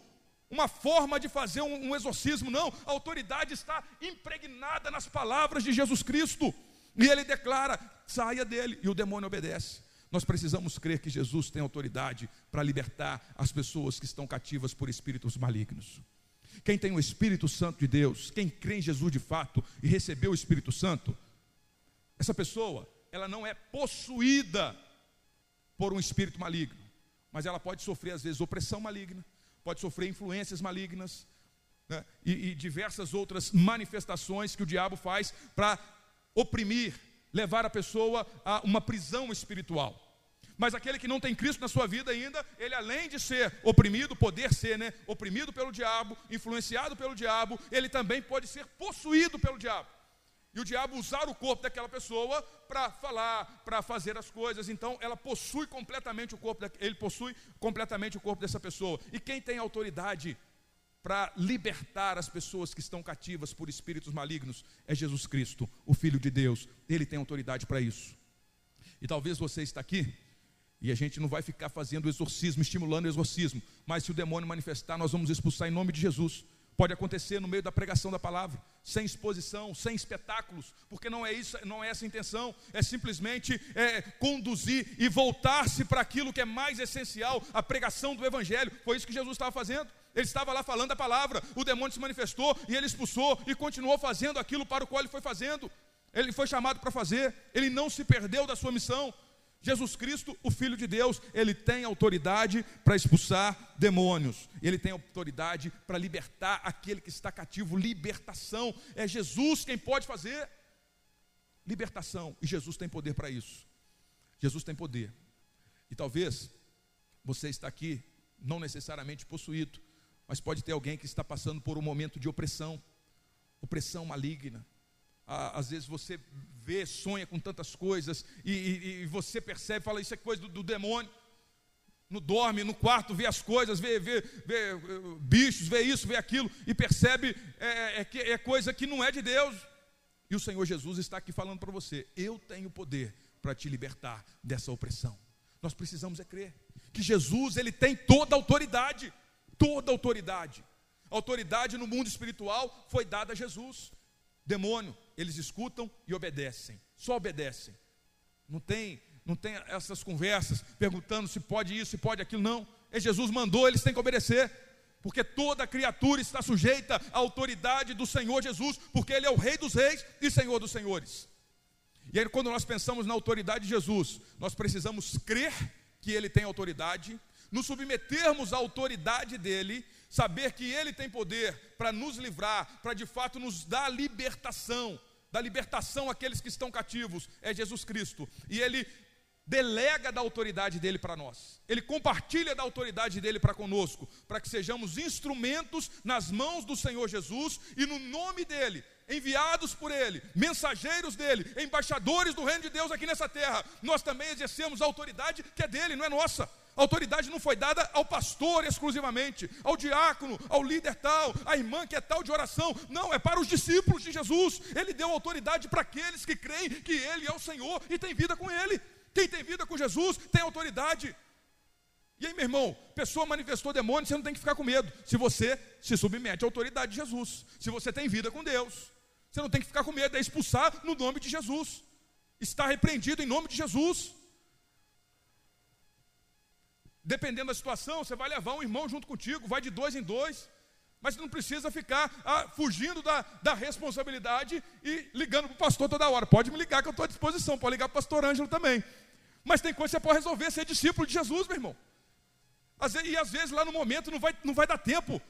Speaker 1: uma forma de fazer um, um exorcismo, não. A autoridade está impregnada nas palavras de Jesus Cristo. E ele declara: saia dele, e o demônio obedece. Nós precisamos crer que Jesus tem autoridade para libertar as pessoas que estão cativas por espíritos malignos. Quem tem o Espírito Santo de Deus, quem crê em Jesus de fato e recebeu o Espírito Santo, essa pessoa, ela não é possuída por um espírito maligno, mas ela pode sofrer às vezes opressão maligna, pode sofrer influências malignas né? e, e diversas outras manifestações que o diabo faz para oprimir, levar a pessoa a uma prisão espiritual. Mas aquele que não tem Cristo na sua vida ainda, ele além de ser oprimido, poder ser, né, oprimido pelo diabo, influenciado pelo diabo, ele também pode ser possuído pelo diabo. E o diabo usar o corpo daquela pessoa para falar, para fazer as coisas. Então, ela possui completamente o corpo, ele possui completamente o corpo dessa pessoa. E quem tem autoridade para libertar as pessoas que estão cativas por espíritos malignos é Jesus Cristo, o Filho de Deus. Ele tem autoridade para isso. E talvez você está aqui e a gente não vai ficar fazendo exorcismo, estimulando o exorcismo, mas se o demônio manifestar, nós vamos expulsar em nome de Jesus. Pode acontecer no meio da pregação da palavra, sem exposição, sem espetáculos, porque não é isso, não é essa a intenção, é simplesmente é, conduzir e voltar-se para aquilo que é mais essencial, a pregação do Evangelho. Foi isso que Jesus estava fazendo. Ele estava lá falando a palavra, o demônio se manifestou e ele expulsou e continuou fazendo aquilo para o qual ele foi fazendo. Ele foi chamado para fazer, ele não se perdeu da sua missão. Jesus Cristo, o Filho de Deus, ele tem autoridade para expulsar demônios, ele tem autoridade para libertar aquele que está cativo. Libertação, é Jesus quem pode fazer libertação, e Jesus tem poder para isso. Jesus tem poder, e talvez você está aqui, não necessariamente possuído, mas pode ter alguém que está passando por um momento de opressão, opressão maligna. Às vezes você vê, sonha com tantas coisas, e, e, e você percebe, fala, isso é coisa do, do, demônio. No dorme, no quarto, vê as coisas, vê, vê, vê eh, bichos, vê isso, vê aquilo, e percebe é, é, que é coisa que não é de Deus. E o Senhor Jesus está aqui falando para você: eu tenho poder para te libertar dessa opressão. Nós precisamos é crer que Jesus ele tem toda a autoridade toda autoridade. autoridade no mundo espiritual foi dada a Jesus. Demônio, eles escutam e obedecem. Só obedecem. Não tem, não tem essas conversas perguntando se pode isso, se pode aquilo, não. É Jesus mandou, eles têm que obedecer. Porque toda criatura está sujeita à autoridade do Senhor Jesus, porque Ele é o Rei dos Reis e Senhor dos Senhores. E aí, quando nós pensamos na autoridade de Jesus, nós precisamos crer que Ele tem autoridade, nos submetermos à autoridade dele, saber que ele tem poder para nos livrar, para de fato nos dar libertação, da libertação àqueles que estão cativos, é Jesus Cristo. E ele delega da autoridade dele para nós. Ele compartilha da autoridade dele para conosco, para que sejamos instrumentos nas mãos do Senhor Jesus e no nome dele enviados por Ele, mensageiros dele, embaixadores do reino de Deus aqui nessa terra, nós também exercemos a autoridade que é dele, não é nossa. A autoridade não foi dada ao pastor exclusivamente, ao diácono, ao líder tal, à irmã que é tal de oração. Não, é para os discípulos de Jesus. Ele deu autoridade para aqueles que creem que Ele é o Senhor e tem vida com Ele. Quem tem vida com Jesus tem autoridade. E aí, meu irmão, pessoa manifestou demônio, você não tem que ficar com medo. Se você se submete à autoridade de Jesus, se você tem vida com Deus, você não tem que ficar com medo, é expulsar no nome de Jesus. Está repreendido em nome de Jesus. Dependendo da situação, você vai levar um irmão junto contigo, vai de dois em dois. Mas não precisa ficar ah, fugindo da, da responsabilidade e ligando para o pastor toda hora. Pode me ligar que eu estou à disposição, pode ligar para o pastor Ângelo também. Mas tem coisa que você pode resolver, ser discípulo de Jesus, meu irmão. E às vezes lá no momento não vai, não vai dar tempo.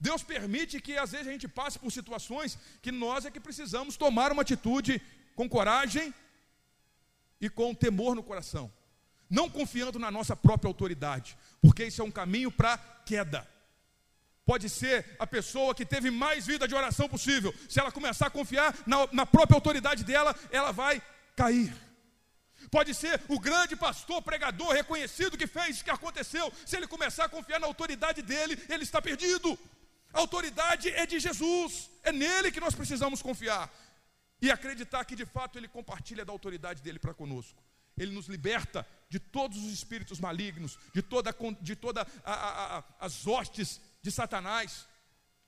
Speaker 1: Deus permite que às vezes a gente passe por situações que nós é que precisamos tomar uma atitude com coragem e com temor no coração não confiando na nossa própria autoridade, porque isso é um caminho para queda. Pode ser a pessoa que teve mais vida de oração possível, se ela começar a confiar na, na própria autoridade dela, ela vai cair. Pode ser o grande pastor, pregador, reconhecido que fez, que aconteceu. Se ele começar a confiar na autoridade dele, ele está perdido. A autoridade é de Jesus, é nele que nós precisamos confiar e acreditar que de fato ele compartilha da autoridade dele para conosco. Ele nos liberta de todos os espíritos malignos, de toda, de toda a, a, a, as hostes de Satanás,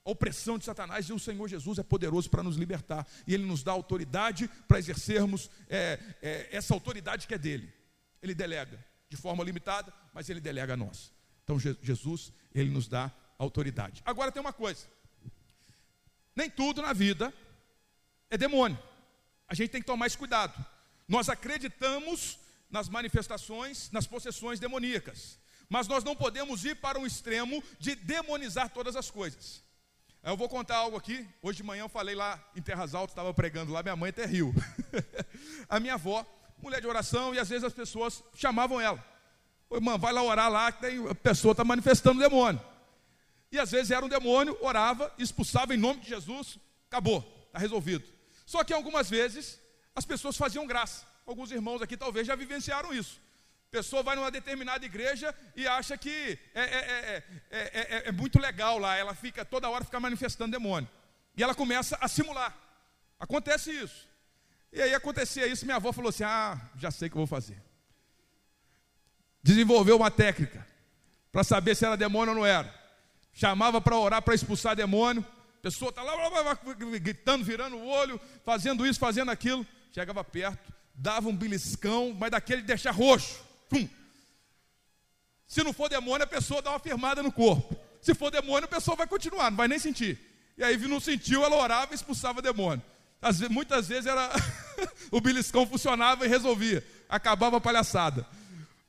Speaker 1: a opressão de Satanás, e o Senhor Jesus é poderoso para nos libertar, e Ele nos dá autoridade para exercermos é, é, essa autoridade que é dele. Ele delega de forma limitada, mas Ele delega a nós. Então Jesus, Ele nos dá autoridade. Agora tem uma coisa: nem tudo na vida é demônio. A gente tem que tomar esse cuidado. Nós acreditamos nas manifestações, nas possessões demoníacas. Mas nós não podemos ir para um extremo de demonizar todas as coisas. Eu vou contar algo aqui. Hoje de manhã eu falei lá em Terras Altas, estava pregando lá, minha mãe até riu. a minha avó, mulher de oração, e às vezes as pessoas chamavam ela. Oi, irmã, vai lá orar lá, que a pessoa está manifestando demônio. E às vezes era um demônio, orava, expulsava em nome de Jesus, acabou, está resolvido. Só que algumas vezes as pessoas faziam graça. Alguns irmãos aqui talvez já vivenciaram isso. Pessoa vai numa determinada igreja e acha que é, é, é, é, muito legal lá, ela fica toda hora fica manifestando demônio. E ela começa a simular. Acontece isso. E aí acontecia isso, minha avó falou assim: Ah, já sei o que eu vou fazer. Desenvolveu uma técnica para saber se era demônio ou não era. Chamava para orar para expulsar demônio. Pessoa está lá, lá, lá, gritando, virando o olho, fazendo isso, fazendo aquilo. Chegava perto, dava um beliscão, mas daquele de deixar roxo. Pum. Se não for demônio, a pessoa dá uma firmada no corpo. Se for demônio, a pessoa vai continuar, não vai nem sentir. E aí não sentiu, ela orava e expulsava demônio. Vezes, muitas vezes era o beliscão funcionava e resolvia. acabava a palhaçada.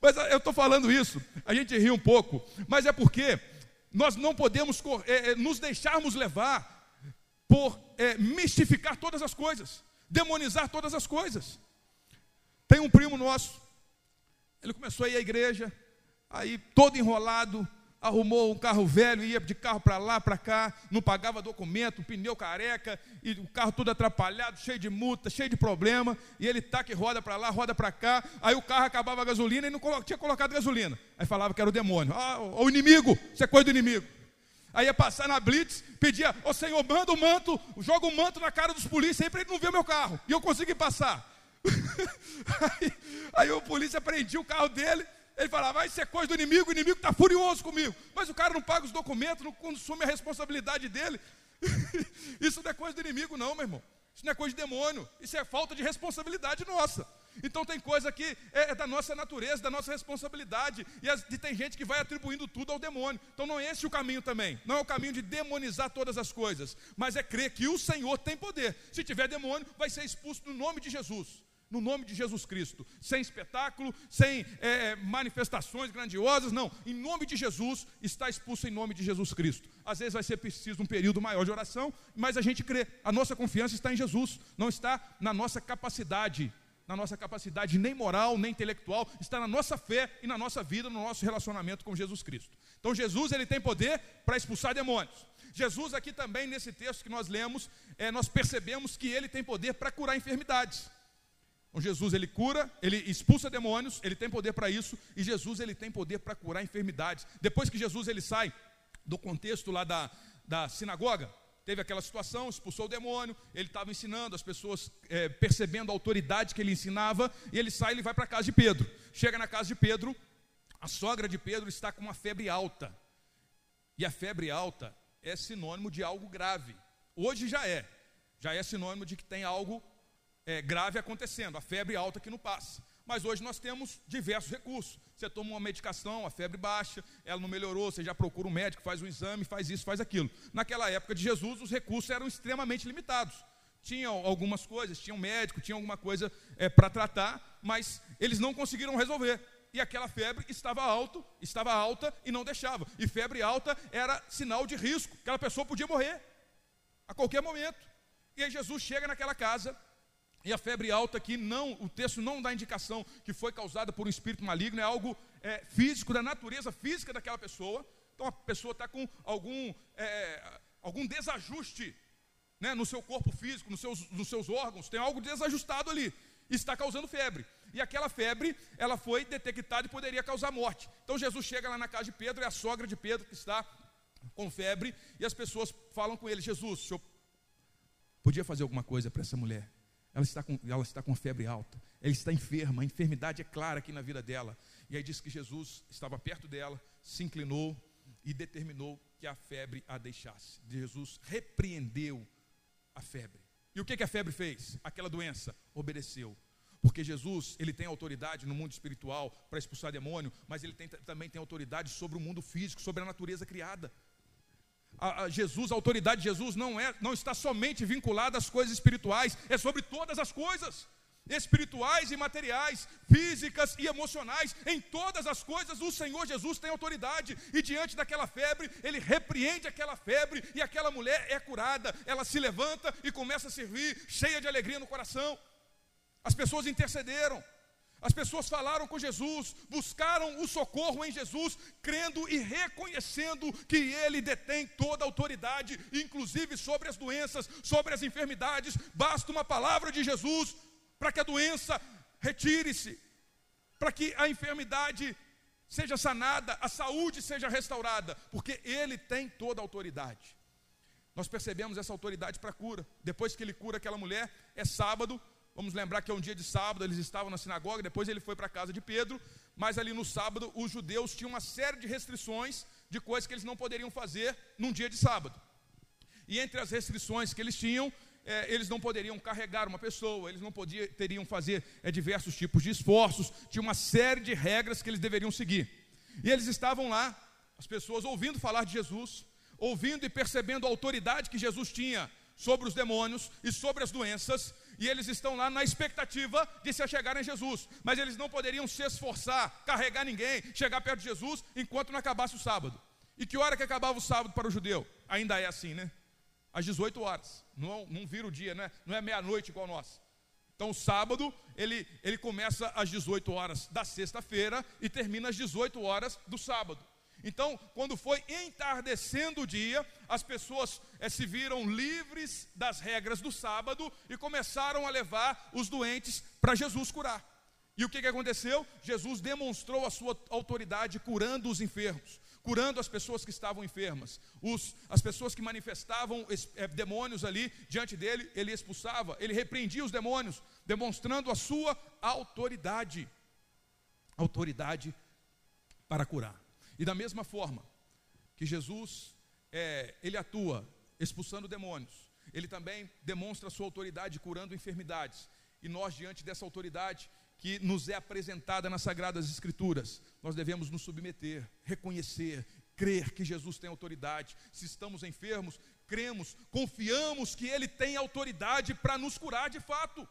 Speaker 1: Mas eu estou falando isso, a gente ri um pouco, mas é porque nós não podemos é, é, nos deixarmos levar por é, mistificar todas as coisas, demonizar todas as coisas. Tem um primo nosso, ele começou a ir à igreja, aí todo enrolado, arrumou um carro velho, ia de carro para lá, para cá, não pagava documento, pneu careca, e o carro todo atrapalhado, cheio de multa, cheio de problema, e ele tá que roda para lá, roda para cá, aí o carro acabava a gasolina e não tinha colocado gasolina. Aí falava que era o demônio. Ah, o inimigo, isso é coisa do inimigo. Aí ia passar na blitz, pedia, ô Senhor, manda o manto, joga o manto na cara dos polícias aí para ele não ver o meu carro. E eu consegui passar. aí, aí o polícia prendia o carro dele, ele falava, vai ser coisa do inimigo, o inimigo está furioso comigo. Mas o cara não paga os documentos, não consume a responsabilidade dele. Isso não é coisa do inimigo, não, meu irmão. Isso não é coisa de demônio. Isso é falta de responsabilidade nossa. Então tem coisa que é, é da nossa natureza, da nossa responsabilidade. E, as, e, tem gente que vai atribuindo tudo ao demônio. Então não é esse o caminho também. Não é o caminho de demonizar todas as coisas. Mas é crer que o Senhor tem poder. Se tiver demônio, vai ser expulso no nome de Jesus no nome de Jesus Cristo, sem espetáculo, sem é, é, manifestações grandiosas, não, em nome de Jesus, está expulso em nome de Jesus Cristo. Às vezes vai ser preciso um período maior de oração, mas a gente crê, a nossa confiança está em Jesus, não está na nossa capacidade, na nossa capacidade nem moral, nem intelectual, está na nossa fé e na nossa vida, no nosso relacionamento com Jesus Cristo. Então Jesus ele tem poder para expulsar demônios. Jesus aqui também nesse texto que nós lemos, é, nós percebemos que ele tem poder para curar enfermidades. Então, Jesus ele cura, ele expulsa demônios, ele tem poder para isso, e Jesus ele tem poder para curar enfermidades. Depois que Jesus ele sai do contexto lá da, da sinagoga, teve aquela situação, expulsou o demônio, ele estava ensinando, as pessoas é, percebendo a autoridade que ele ensinava, e ele sai e vai para a casa de Pedro. Chega na casa de Pedro, a sogra de Pedro está com uma febre alta. E a febre alta é sinônimo de algo grave. Hoje já é. Já é sinônimo de que tem algo é, grave acontecendo, a febre alta que não passa. Mas hoje nós temos diversos recursos. Você toma uma medicação, a febre baixa, ela não melhorou, você já procura um médico, faz um exame, faz isso, faz aquilo. Naquela época de Jesus, os recursos eram extremamente limitados. Tinha algumas coisas, tinha um médico, tinha alguma coisa é, para tratar, mas eles não conseguiram resolver. E aquela febre estava alto, estava alta e não deixava. E febre alta era sinal de risco, aquela pessoa podia morrer a qualquer momento. E aí Jesus chega naquela casa, e a febre alta aqui não, o texto não dá indicação que foi causada por um espírito maligno, é algo é, físico, da natureza física daquela pessoa. Então a pessoa está com algum, é, algum desajuste né, no seu corpo físico, nos seus, nos seus órgãos, tem algo desajustado ali, e está causando febre. E aquela febre, ela foi detectada e poderia causar morte. Então Jesus chega lá na casa de Pedro, é a sogra de Pedro que está com febre, e as pessoas falam com ele: Jesus, o senhor podia fazer alguma coisa para essa mulher? Ela está, com, ela está com febre alta, ela está enferma, a enfermidade é clara aqui na vida dela. E aí diz que Jesus estava perto dela, se inclinou e determinou que a febre a deixasse. Jesus repreendeu a febre. E o que, que a febre fez? Aquela doença obedeceu. Porque Jesus, ele tem autoridade no mundo espiritual para expulsar demônio, mas ele tem, também tem autoridade sobre o mundo físico, sobre a natureza criada a, a Jesus, a autoridade de Jesus não, é, não está somente vinculada às coisas espirituais, é sobre todas as coisas espirituais e materiais, físicas e emocionais, em todas as coisas o Senhor Jesus tem autoridade, e diante daquela febre, ele repreende aquela febre, e aquela mulher é curada, ela se levanta e começa a servir, cheia de alegria no coração. As pessoas intercederam, as pessoas falaram com Jesus, buscaram o socorro em Jesus, crendo e reconhecendo que Ele detém toda a autoridade, inclusive sobre as doenças, sobre as enfermidades. Basta uma palavra de Jesus para que a doença retire-se, para que a enfermidade seja sanada, a saúde seja restaurada, porque Ele tem toda a autoridade. Nós percebemos essa autoridade para cura. Depois que Ele cura aquela mulher, é sábado, Vamos lembrar que é um dia de sábado, eles estavam na sinagoga, depois ele foi para a casa de Pedro, mas ali no sábado os judeus tinham uma série de restrições de coisas que eles não poderiam fazer num dia de sábado. E entre as restrições que eles tinham, é, eles não poderiam carregar uma pessoa, eles não poderiam fazer é, diversos tipos de esforços, tinha uma série de regras que eles deveriam seguir. E eles estavam lá, as pessoas ouvindo falar de Jesus, ouvindo e percebendo a autoridade que Jesus tinha sobre os demônios e sobre as doenças, e eles estão lá na expectativa de se achegarem a Jesus, mas eles não poderiam se esforçar, carregar ninguém, chegar perto de Jesus enquanto não acabasse o sábado. E que hora que acabava o sábado para o judeu? Ainda é assim, né? Às 18 horas. Não, não vira o dia, né? não é meia-noite igual nós. Então, o sábado, ele, ele começa às 18 horas da sexta-feira e termina às 18 horas do sábado. Então, quando foi entardecendo o dia, as pessoas é, se viram livres das regras do sábado e começaram a levar os doentes para Jesus curar. E o que, que aconteceu? Jesus demonstrou a sua autoridade curando os enfermos, curando as pessoas que estavam enfermas. Os, as pessoas que manifestavam é, demônios ali diante dele, ele expulsava, ele repreendia os demônios, demonstrando a sua autoridade. Autoridade para curar. E da mesma forma que Jesus é, ele atua expulsando demônios, ele também demonstra sua autoridade curando enfermidades. E nós, diante dessa autoridade que nos é apresentada nas Sagradas Escrituras, nós devemos nos submeter, reconhecer, crer que Jesus tem autoridade. Se estamos enfermos, cremos, confiamos que Ele tem autoridade para nos curar de fato.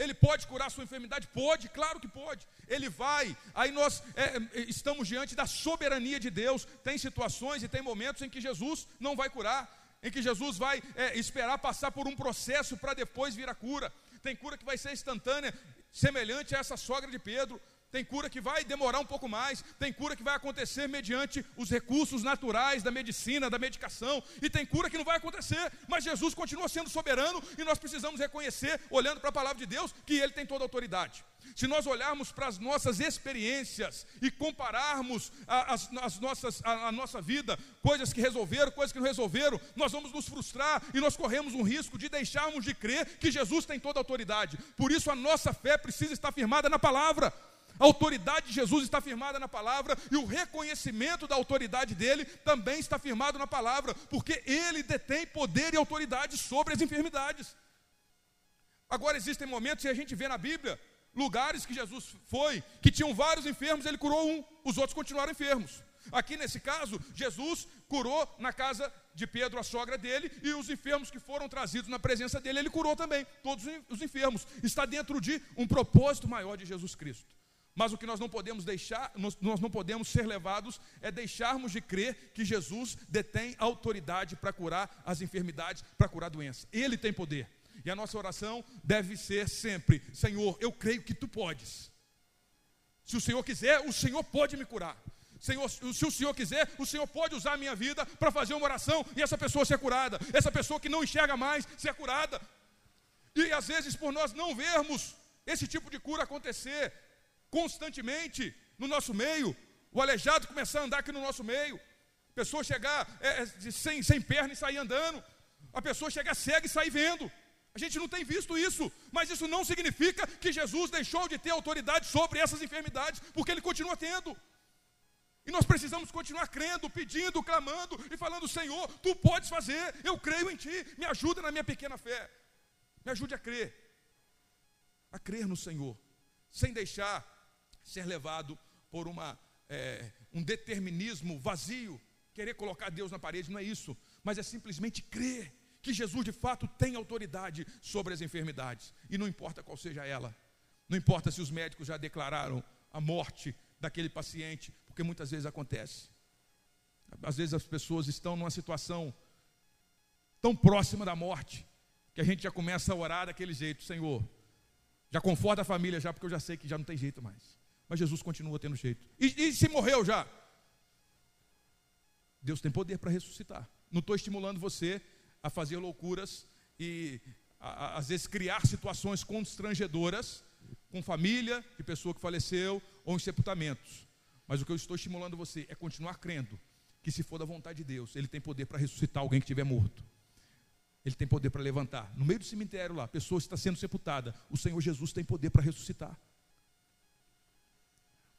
Speaker 1: Ele pode curar sua enfermidade? Pode, claro que pode. Ele vai. Aí nós é, é, estamos diante da soberania de Deus. Tem situações e tem momentos em que Jesus não vai curar, em que Jesus vai é, esperar passar por um processo para depois vir a cura. Tem cura que vai ser instantânea, semelhante a essa sogra de Pedro. Tem cura que vai demorar um pouco mais, tem cura que vai acontecer mediante os recursos naturais da medicina, da medicação, e tem cura que não vai acontecer, mas Jesus continua sendo soberano e nós precisamos reconhecer, olhando para a palavra de Deus, que Ele tem toda a autoridade. Se nós olharmos para as nossas experiências e compararmos a, as, as nossas, a, a nossa vida, coisas que resolveram, coisas que não resolveram, nós vamos nos frustrar e nós corremos um risco de deixarmos de crer que Jesus tem toda a autoridade. Por isso a nossa fé precisa estar firmada na palavra. A autoridade de Jesus está firmada na palavra e o reconhecimento da autoridade dele também está firmado na palavra, porque ele detém poder e autoridade sobre as enfermidades. Agora existem momentos e a gente vê na Bíblia lugares que Jesus foi, que tinham vários enfermos, ele curou um, os outros continuaram enfermos. Aqui nesse caso, Jesus curou na casa de Pedro, a sogra dele, e os enfermos que foram trazidos na presença dele, ele curou também, todos os enfermos. Está dentro de um propósito maior de Jesus Cristo. Mas o que nós não podemos deixar, nós, não podemos ser levados é deixarmos de crer que Jesus detém autoridade para curar as enfermidades, para curar a doença. Ele tem poder. E a nossa oração deve ser sempre: Senhor, eu creio que tu podes. Se o Senhor quiser, o Senhor pode me curar. Senhor, se o Senhor quiser, o Senhor pode usar a minha vida para fazer uma oração e essa pessoa ser curada, essa pessoa que não enxerga mais ser curada. E às vezes, por nós não vermos esse tipo de cura acontecer, constantemente no nosso meio, o aleijado começar a andar aqui no nosso meio, a pessoa chegar é, é sem, sem perna e sair andando, a pessoa chegar cega e sair vendo. A gente não tem visto isso, mas isso não significa que Jesus deixou de ter autoridade sobre essas enfermidades, porque ele continua tendo. E nós precisamos continuar crendo, pedindo, clamando e falando: Senhor, tu podes fazer, eu creio em ti, me ajuda na minha pequena fé, me ajude a crer, a crer no Senhor, sem deixar ser levado por uma, é, um determinismo vazio, querer colocar Deus na parede, não é isso, mas é simplesmente crer que Jesus de fato tem autoridade sobre as enfermidades, e não importa qual seja ela, não importa se os médicos já declararam a morte daquele paciente, porque muitas vezes acontece. Às vezes as pessoas estão numa situação tão próxima da morte, que a gente já começa a orar daquele jeito, Senhor, já conforta a família já, porque eu já sei que já não tem jeito mais mas Jesus continua tendo jeito. E, e se morreu já? Deus tem poder para ressuscitar. Não estou estimulando você a fazer loucuras e a, a, às vezes criar situações constrangedoras com família de pessoa que faleceu ou em sepultamentos. Mas o que eu estou estimulando você é continuar crendo que se for da vontade de Deus, Ele tem poder para ressuscitar alguém que estiver morto. Ele tem poder para levantar. No meio do cemitério lá, a pessoa está sendo sepultada. O Senhor Jesus tem poder para ressuscitar.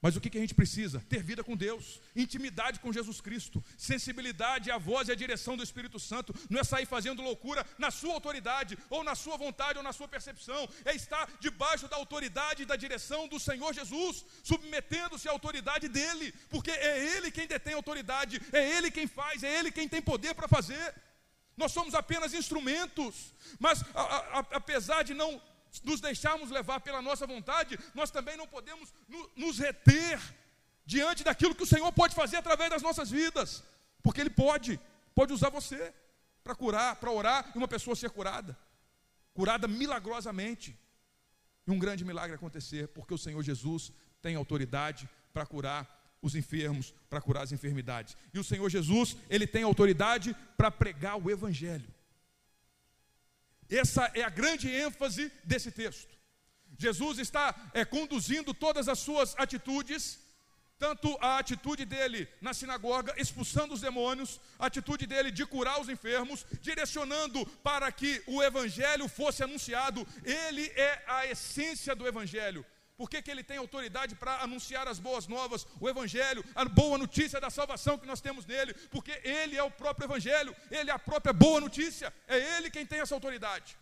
Speaker 1: Mas o que, a gente precisa? Ter vida com Deus, intimidade com Jesus Cristo, sensibilidade à voz e à direção do Espírito Santo. Não é sair fazendo loucura na sua autoridade, ou na sua vontade, ou na sua percepção. É estar debaixo da autoridade e da direção do Senhor Jesus, submetendo-se à autoridade dele, porque é Ele quem detém autoridade, é Ele quem faz, é Ele quem tem poder para fazer. Nós somos apenas instrumentos, mas a, a, apesar de não nos deixarmos levar pela nossa vontade, nós também não podemos no, nos reter diante daquilo que o Senhor pode fazer através das nossas vidas, porque Ele pode, pode usar você para curar, para orar e uma pessoa ser curada, curada milagrosamente, e um grande milagre acontecer, porque o Senhor Jesus tem autoridade para curar os enfermos, para curar as enfermidades. E o Senhor Jesus, ele tem autoridade para pregar o evangelho. Essa é a grande ênfase desse texto. Jesus está é, conduzindo todas as suas atitudes, tanto a atitude dele na sinagoga, expulsando os demônios, a atitude dele de curar os enfermos, direcionando para que o evangelho fosse anunciado. Ele é a essência do evangelho. Por que, que ele tem autoridade para anunciar as boas novas, o Evangelho, a boa notícia da salvação que nós temos nele? Porque ele é o próprio Evangelho, ele é a própria boa notícia, é ele quem tem essa autoridade.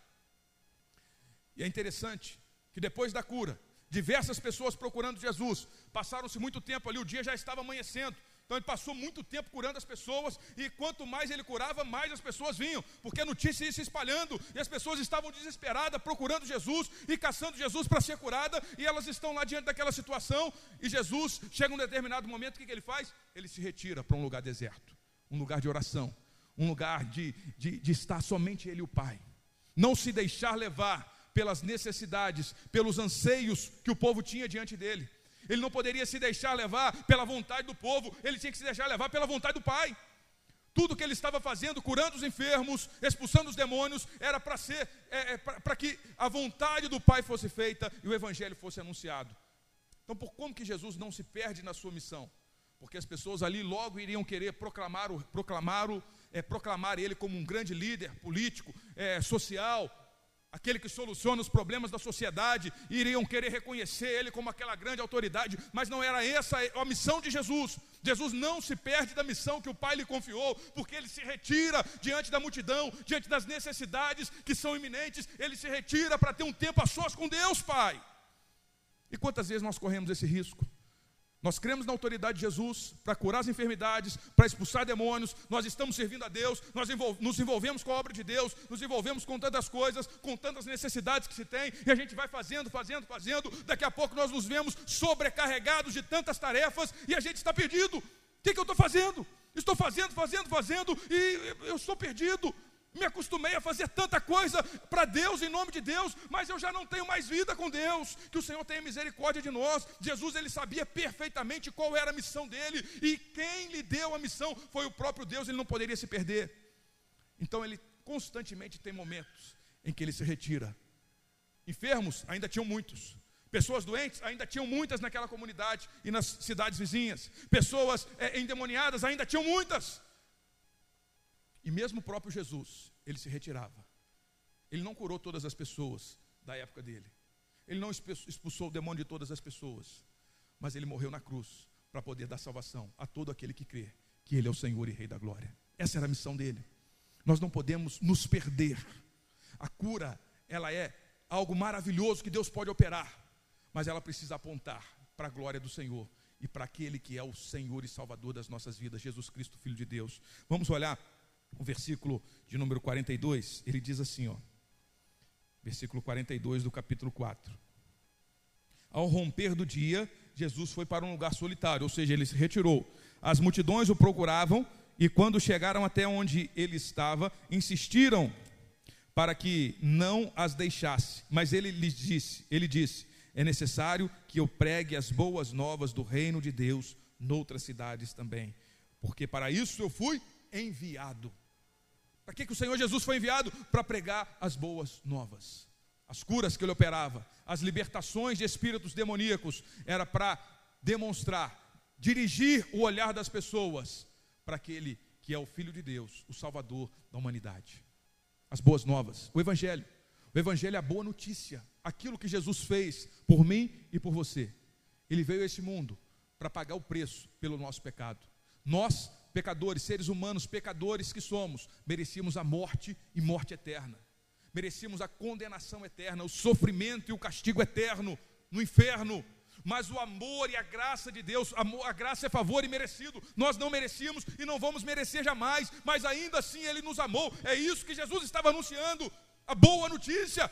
Speaker 1: E é interessante que depois da cura, diversas pessoas procurando Jesus, passaram-se muito tempo ali, o dia já estava amanhecendo, então ele passou muito tempo curando as pessoas, e quanto mais ele curava, mais as pessoas vinham, porque a notícia ia se espalhando, e as pessoas estavam desesperadas, procurando Jesus e caçando Jesus para ser curada, e elas estão lá diante daquela situação, e Jesus chega um determinado momento, o que, que ele faz? Ele se retira para um lugar deserto, um lugar de oração, um lugar de, de, de estar somente ele e o Pai. Não se deixar levar pelas necessidades, pelos anseios que o povo tinha diante dele ele não poderia se deixar levar pela vontade do povo, ele tinha que se deixar levar pela vontade do Pai. Tudo que ele estava fazendo, curando os enfermos, expulsando os demônios, era para ser, é, é, para que a vontade do Pai fosse feita e o Evangelho fosse anunciado. Então, por como que Jesus não se perde na sua missão? Porque as pessoas ali logo iriam querer proclamar, o, proclamar, o, é, proclamar ele como um grande líder político, é, social, aquele que soluciona os problemas da sociedade, iriam querer reconhecer ele como aquela grande autoridade, mas não era essa a missão de Jesus. Jesus não se perde da missão que o Pai lhe confiou, porque ele se retira diante da multidão, diante das necessidades que são iminentes, ele se retira para ter um tempo a sós com Deus, Pai. E quantas vezes nós corremos esse risco? Nós cremos na autoridade de Jesus para curar as enfermidades, para expulsar demônios. Nós estamos servindo a Deus, nós nos envolvemos com a obra de Deus, nos envolvemos com tantas coisas, com tantas necessidades que se tem, e a gente vai fazendo, fazendo, fazendo. Daqui a pouco nós nos vemos sobrecarregados de tantas tarefas e a gente está perdido. O que, que eu estou fazendo? Estou fazendo, fazendo, fazendo e eu estou perdido. Me acostumei a fazer tanta coisa para Deus, em nome de Deus, mas eu já não tenho mais vida com Deus. Que o Senhor tenha misericórdia de nós. Jesus, ele sabia perfeitamente qual era a missão dele, e quem lhe deu a missão foi o próprio Deus, ele não poderia se perder. Então, ele constantemente tem momentos em que ele se retira. Enfermos, ainda tinham muitos. Pessoas doentes, ainda tinham muitas naquela comunidade e nas cidades vizinhas. Pessoas é, endemoniadas, ainda tinham muitas. E mesmo o próprio Jesus, ele se retirava. Ele não curou todas as pessoas da época dele. Ele não expulsou o demônio de todas as pessoas. Mas ele morreu na cruz para poder dar salvação a todo aquele que crê que ele é o Senhor e Rei da glória. Essa era a missão dele. Nós não podemos nos perder. A cura, ela é algo maravilhoso que Deus pode operar, mas ela precisa apontar para a glória do Senhor e para aquele que é o Senhor e Salvador das nossas vidas, Jesus Cristo, Filho de Deus. Vamos olhar o versículo de número 42, ele diz assim, ó. Versículo 42 do capítulo 4. Ao romper do dia, Jesus foi para um lugar solitário, ou seja, ele se retirou. As multidões o procuravam e quando chegaram até onde ele estava, insistiram para que não as deixasse. Mas ele lhes disse, ele disse: "É necessário que eu pregue as boas novas do reino de Deus noutras cidades também, porque para isso eu fui enviado. Para que, que o Senhor Jesus foi enviado? Para pregar as boas novas. As curas que ele operava, as libertações de espíritos demoníacos, era para demonstrar, dirigir o olhar das pessoas para aquele que é o Filho de Deus, o Salvador da humanidade. As boas novas, o Evangelho. O Evangelho é a boa notícia, aquilo que Jesus fez por mim e por você. Ele veio a esse mundo para pagar o preço pelo nosso pecado. Nós pecadores, seres humanos, pecadores que somos, merecíamos a morte e morte eterna. Merecíamos a condenação eterna, o sofrimento e o castigo eterno no inferno. mas o amor e a graça de Deus, a graça é favor e merecido. Nós não merecíamos e não vamos merecer jamais, mas ainda assim Ele nos amou. É isso que Jesus estava anunciando. A boa notícia.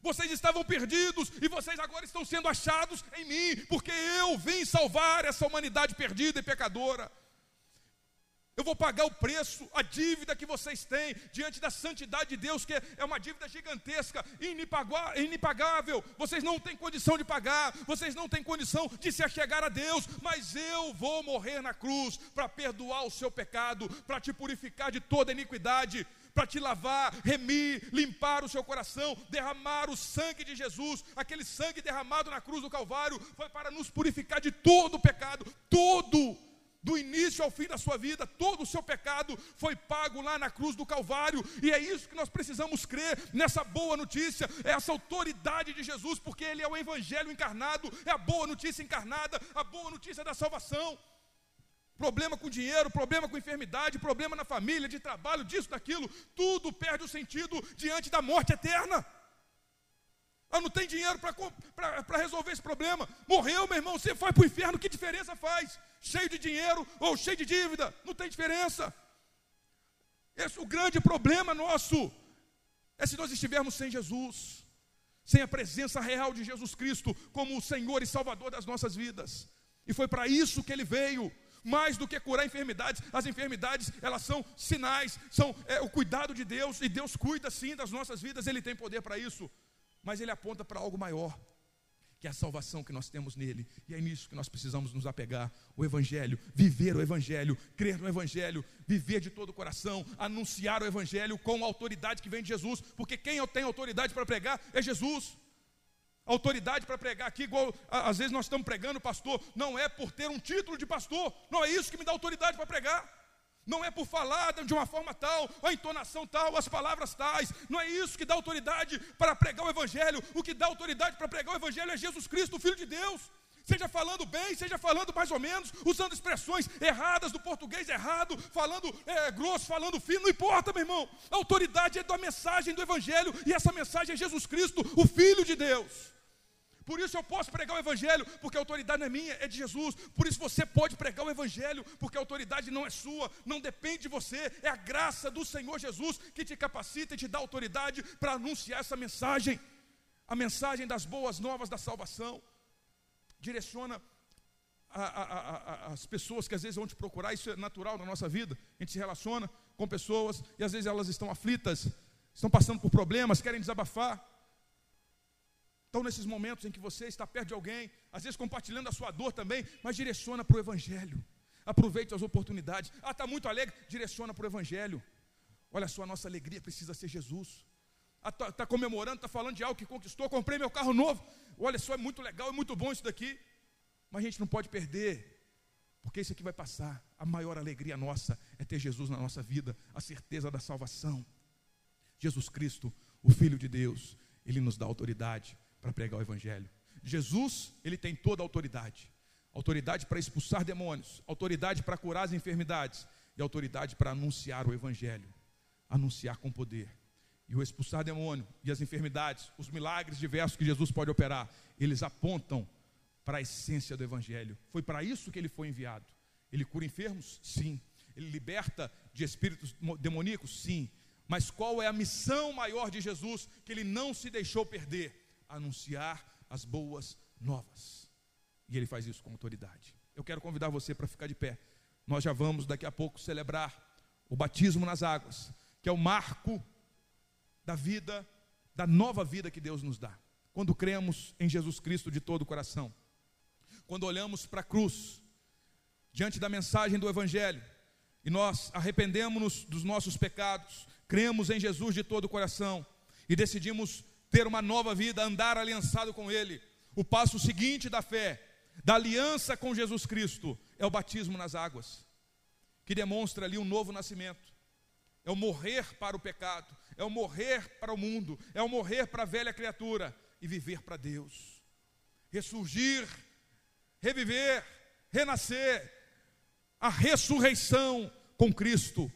Speaker 1: Vocês estavam perdidos e vocês agora estão sendo achados em mim, porque eu vim salvar essa humanidade perdida e pecadora. Eu vou pagar o preço, a dívida que vocês têm diante da santidade de Deus, que é uma dívida gigantesca, inimpagável. Vocês não têm condição de pagar, vocês não têm condição de se achegar a Deus, mas eu vou morrer na cruz para perdoar o seu pecado, para te purificar de toda iniquidade para te lavar, remir, limpar o seu coração, derramar o sangue de Jesus, aquele sangue derramado na cruz do Calvário, foi para nos purificar de todo o pecado, todo do início ao fim da sua vida, todo o seu pecado foi pago lá na cruz do Calvário, e é isso que nós precisamos crer nessa boa notícia, é essa autoridade de Jesus, porque Ele é o Evangelho encarnado, é a boa notícia encarnada, a boa notícia da salvação. Problema com dinheiro, problema com enfermidade, problema na família, de trabalho, disso, daquilo, tudo perde o sentido diante da morte eterna. Ah, não tem dinheiro para resolver esse problema. Morreu, meu irmão, você foi para o inferno, que diferença faz? Cheio de dinheiro ou cheio de dívida? Não tem diferença. Esse, o grande problema nosso é se nós estivermos sem Jesus, sem a presença real de Jesus Cristo como o Senhor e Salvador das nossas vidas. E foi para isso que ele veio. Mais do que curar enfermidades, as enfermidades elas são sinais, são é, o cuidado de Deus, e Deus cuida sim das nossas vidas, Ele tem poder para isso mas ele aponta para algo maior, que é a salvação que nós temos nele. E é nisso que nós precisamos nos apegar: o Evangelho, viver o Evangelho, crer no Evangelho, viver de todo o coração, anunciar o Evangelho com a autoridade que vem de Jesus, porque quem tem autoridade para pregar é Jesus. Autoridade para pregar aqui, igual às vezes nós estamos pregando, pastor, não é por ter um título de pastor, não é isso que me dá autoridade para pregar. Não é por falar de uma forma tal, a entonação tal, as palavras tais. Não é isso que dá autoridade para pregar o Evangelho. O que dá autoridade para pregar o Evangelho é Jesus Cristo, o Filho de Deus. Seja falando bem, seja falando mais ou menos, usando expressões erradas do português errado, falando é, grosso, falando fino, não importa, meu irmão. A autoridade é da mensagem do Evangelho, e essa mensagem é Jesus Cristo, o Filho de Deus. Por isso eu posso pregar o Evangelho, porque a autoridade não é minha, é de Jesus. Por isso você pode pregar o Evangelho, porque a autoridade não é sua, não depende de você, é a graça do Senhor Jesus que te capacita e te dá autoridade para anunciar essa mensagem, a mensagem das boas novas da salvação. Direciona a, a, a, as pessoas que às vezes vão te procurar, isso é natural na nossa vida. A gente se relaciona com pessoas e às vezes elas estão aflitas, estão passando por problemas, querem desabafar. Então, nesses momentos em que você está perto de alguém, às vezes compartilhando a sua dor também, mas direciona para o Evangelho. Aproveite as oportunidades. Ah, está muito alegre? Direciona para o Evangelho. Olha só, a nossa alegria precisa ser Jesus. Está ah, tá comemorando, está falando de algo que conquistou. Comprei meu carro novo. Olha só, é muito legal, é muito bom isso daqui. Mas a gente não pode perder, porque isso aqui vai passar. A maior alegria nossa é ter Jesus na nossa vida, a certeza da salvação. Jesus Cristo, o Filho de Deus, Ele nos dá autoridade para pregar o Evangelho. Jesus, ele tem toda a autoridade: autoridade para expulsar demônios, autoridade para curar as enfermidades e autoridade para anunciar o Evangelho, anunciar com poder. E o expulsar demônio e as enfermidades, os milagres diversos que Jesus pode operar, eles apontam para a essência do Evangelho. Foi para isso que ele foi enviado. Ele cura enfermos? Sim. Ele liberta de espíritos demoníacos? Sim. Mas qual é a missão maior de Jesus que ele não se deixou perder? Anunciar as boas novas. E ele faz isso com autoridade. Eu quero convidar você para ficar de pé. Nós já vamos daqui a pouco celebrar o batismo nas águas, que é o marco da vida, da nova vida que Deus nos dá. Quando cremos em Jesus Cristo de todo o coração, quando olhamos para a cruz, diante da mensagem do Evangelho, e nós arrependemos-nos dos nossos pecados, cremos em Jesus de todo o coração e decidimos ter uma nova vida, andar aliançado com Ele. O passo seguinte da fé, da aliança com Jesus Cristo, é o batismo nas águas, que demonstra ali um novo nascimento. É o morrer para o pecado, é o morrer para o mundo, é o morrer para a velha criatura e viver para Deus. Ressurgir, reviver, renascer, a ressurreição com Cristo,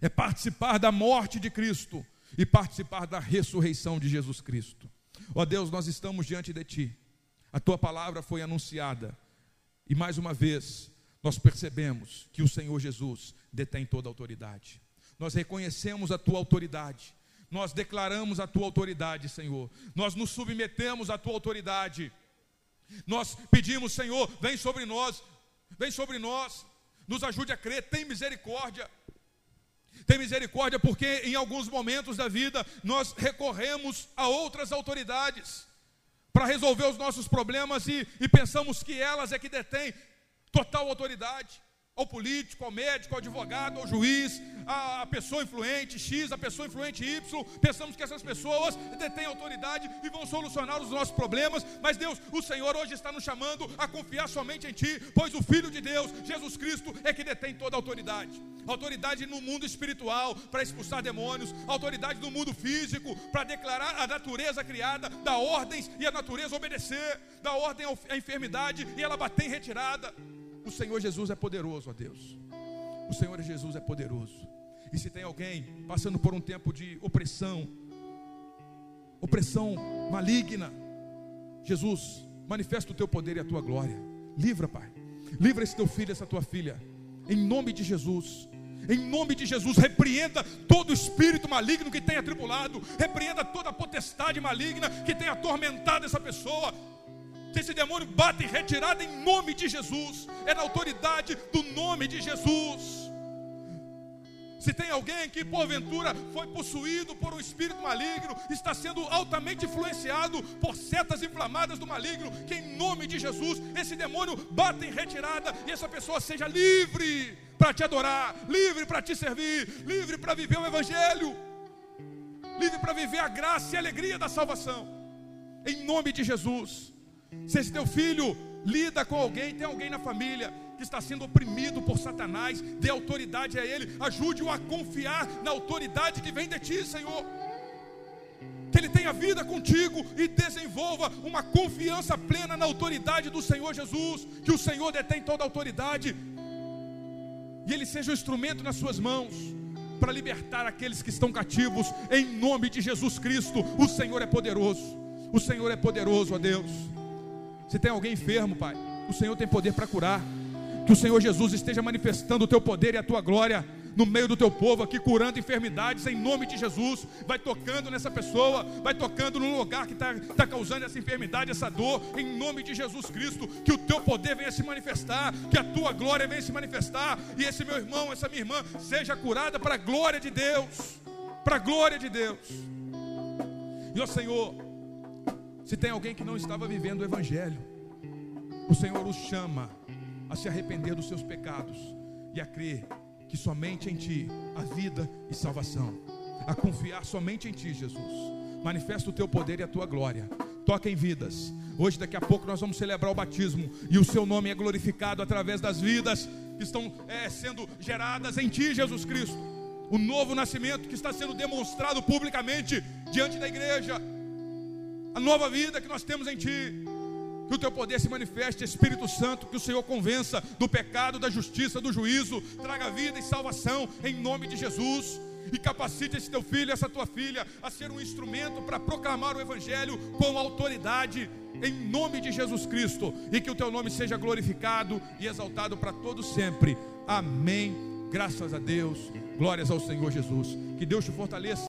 Speaker 1: é participar da morte de Cristo e participar da ressurreição de Jesus Cristo. Ó Deus, nós estamos diante de Ti. A tua palavra foi anunciada. E mais uma vez, nós percebemos que o Senhor Jesus detém toda a autoridade. Nós reconhecemos a tua autoridade. Nós declaramos a tua autoridade, Senhor. Nós nos submetemos à tua autoridade. Nós pedimos, Senhor, vem sobre nós, vem sobre nós, nos ajude a crer, tem misericórdia. Tem misericórdia porque em alguns momentos da vida nós recorremos a outras autoridades para resolver os nossos problemas e, e pensamos que elas é que detêm total autoridade ao político, ao médico, ao advogado, ao juiz, a, pessoa influente X, a pessoa influente Y. Pensamos que essas pessoas detêm autoridade e vão solucionar os nossos problemas, mas Deus, o Senhor hoje está nos chamando a confiar somente em Ti, pois o Filho de Deus, Jesus Cristo, é que detém toda a autoridade. Autoridade no mundo espiritual para expulsar demônios, autoridade no mundo físico para declarar a natureza criada, dar ordens e a natureza obedecer, dar ordem à enfermidade e ela bater em retirada. O Senhor Jesus é poderoso, ó Deus. O Senhor Jesus é poderoso. E se tem alguém passando por um tempo de opressão, opressão maligna, Jesus, manifesta o teu poder e a tua glória. Livra, Pai. Livra esse teu filho, essa tua filha. Em nome de Jesus. Em nome de Jesus, repreenda todo espírito maligno que tenha atribulado, repreenda toda potestade maligna que tenha atormentado essa pessoa, que esse demônio bata em retirada em nome de Jesus, é na autoridade do nome de Jesus. Se tem alguém que porventura foi possuído por um espírito maligno, está sendo altamente influenciado por setas inflamadas do maligno, que em nome de Jesus esse demônio bata em retirada e essa pessoa seja livre para te adorar, livre para te servir, livre para viver o Evangelho, livre para viver a graça e a alegria da salvação, em nome de Jesus. Se esse teu filho lida com alguém, tem alguém na família que está sendo oprimido por Satanás, dê autoridade a ele, ajude-o a confiar na autoridade que vem de ti, Senhor. Que ele tenha vida contigo e desenvolva uma confiança plena na autoridade do Senhor Jesus, que o Senhor detém toda a autoridade, e ele seja um instrumento nas suas mãos para libertar aqueles que estão cativos, em nome de Jesus Cristo. O Senhor é poderoso, o Senhor é poderoso, ó Deus. Se tem alguém enfermo, Pai, o Senhor tem poder para curar. Que o Senhor Jesus esteja manifestando o teu poder e a tua glória no meio do teu povo aqui, curando enfermidades em nome de Jesus. Vai tocando nessa pessoa, vai tocando no lugar que está tá causando essa enfermidade, essa dor, em nome de Jesus Cristo. Que o teu poder venha se manifestar, que a tua glória venha se manifestar, e esse meu irmão, essa minha irmã, seja curada para a glória de Deus. Para a glória de Deus. E ó Senhor, se tem alguém que não estava vivendo o Evangelho, o Senhor os chama a se arrepender dos seus pecados e a crer que somente em Ti há vida e salvação, a confiar somente em Ti, Jesus. Manifesta o Teu poder e a Tua glória. Toca em vidas. Hoje, daqui a pouco, nós vamos celebrar o batismo e o Seu nome é glorificado através das vidas que estão é, sendo geradas em Ti, Jesus Cristo. O novo nascimento que está sendo demonstrado publicamente diante da igreja a nova vida que nós temos em Ti. Que o teu poder se manifeste, Espírito Santo, que o Senhor convença do pecado, da justiça, do juízo, traga vida e salvação em nome de Jesus. E capacite esse teu filho, essa tua filha, a ser um instrumento para proclamar o Evangelho com autoridade, em nome de Jesus Cristo. E que o teu nome seja glorificado e exaltado para todos sempre. Amém. Graças a Deus. Glórias ao Senhor Jesus. Que Deus te fortaleça.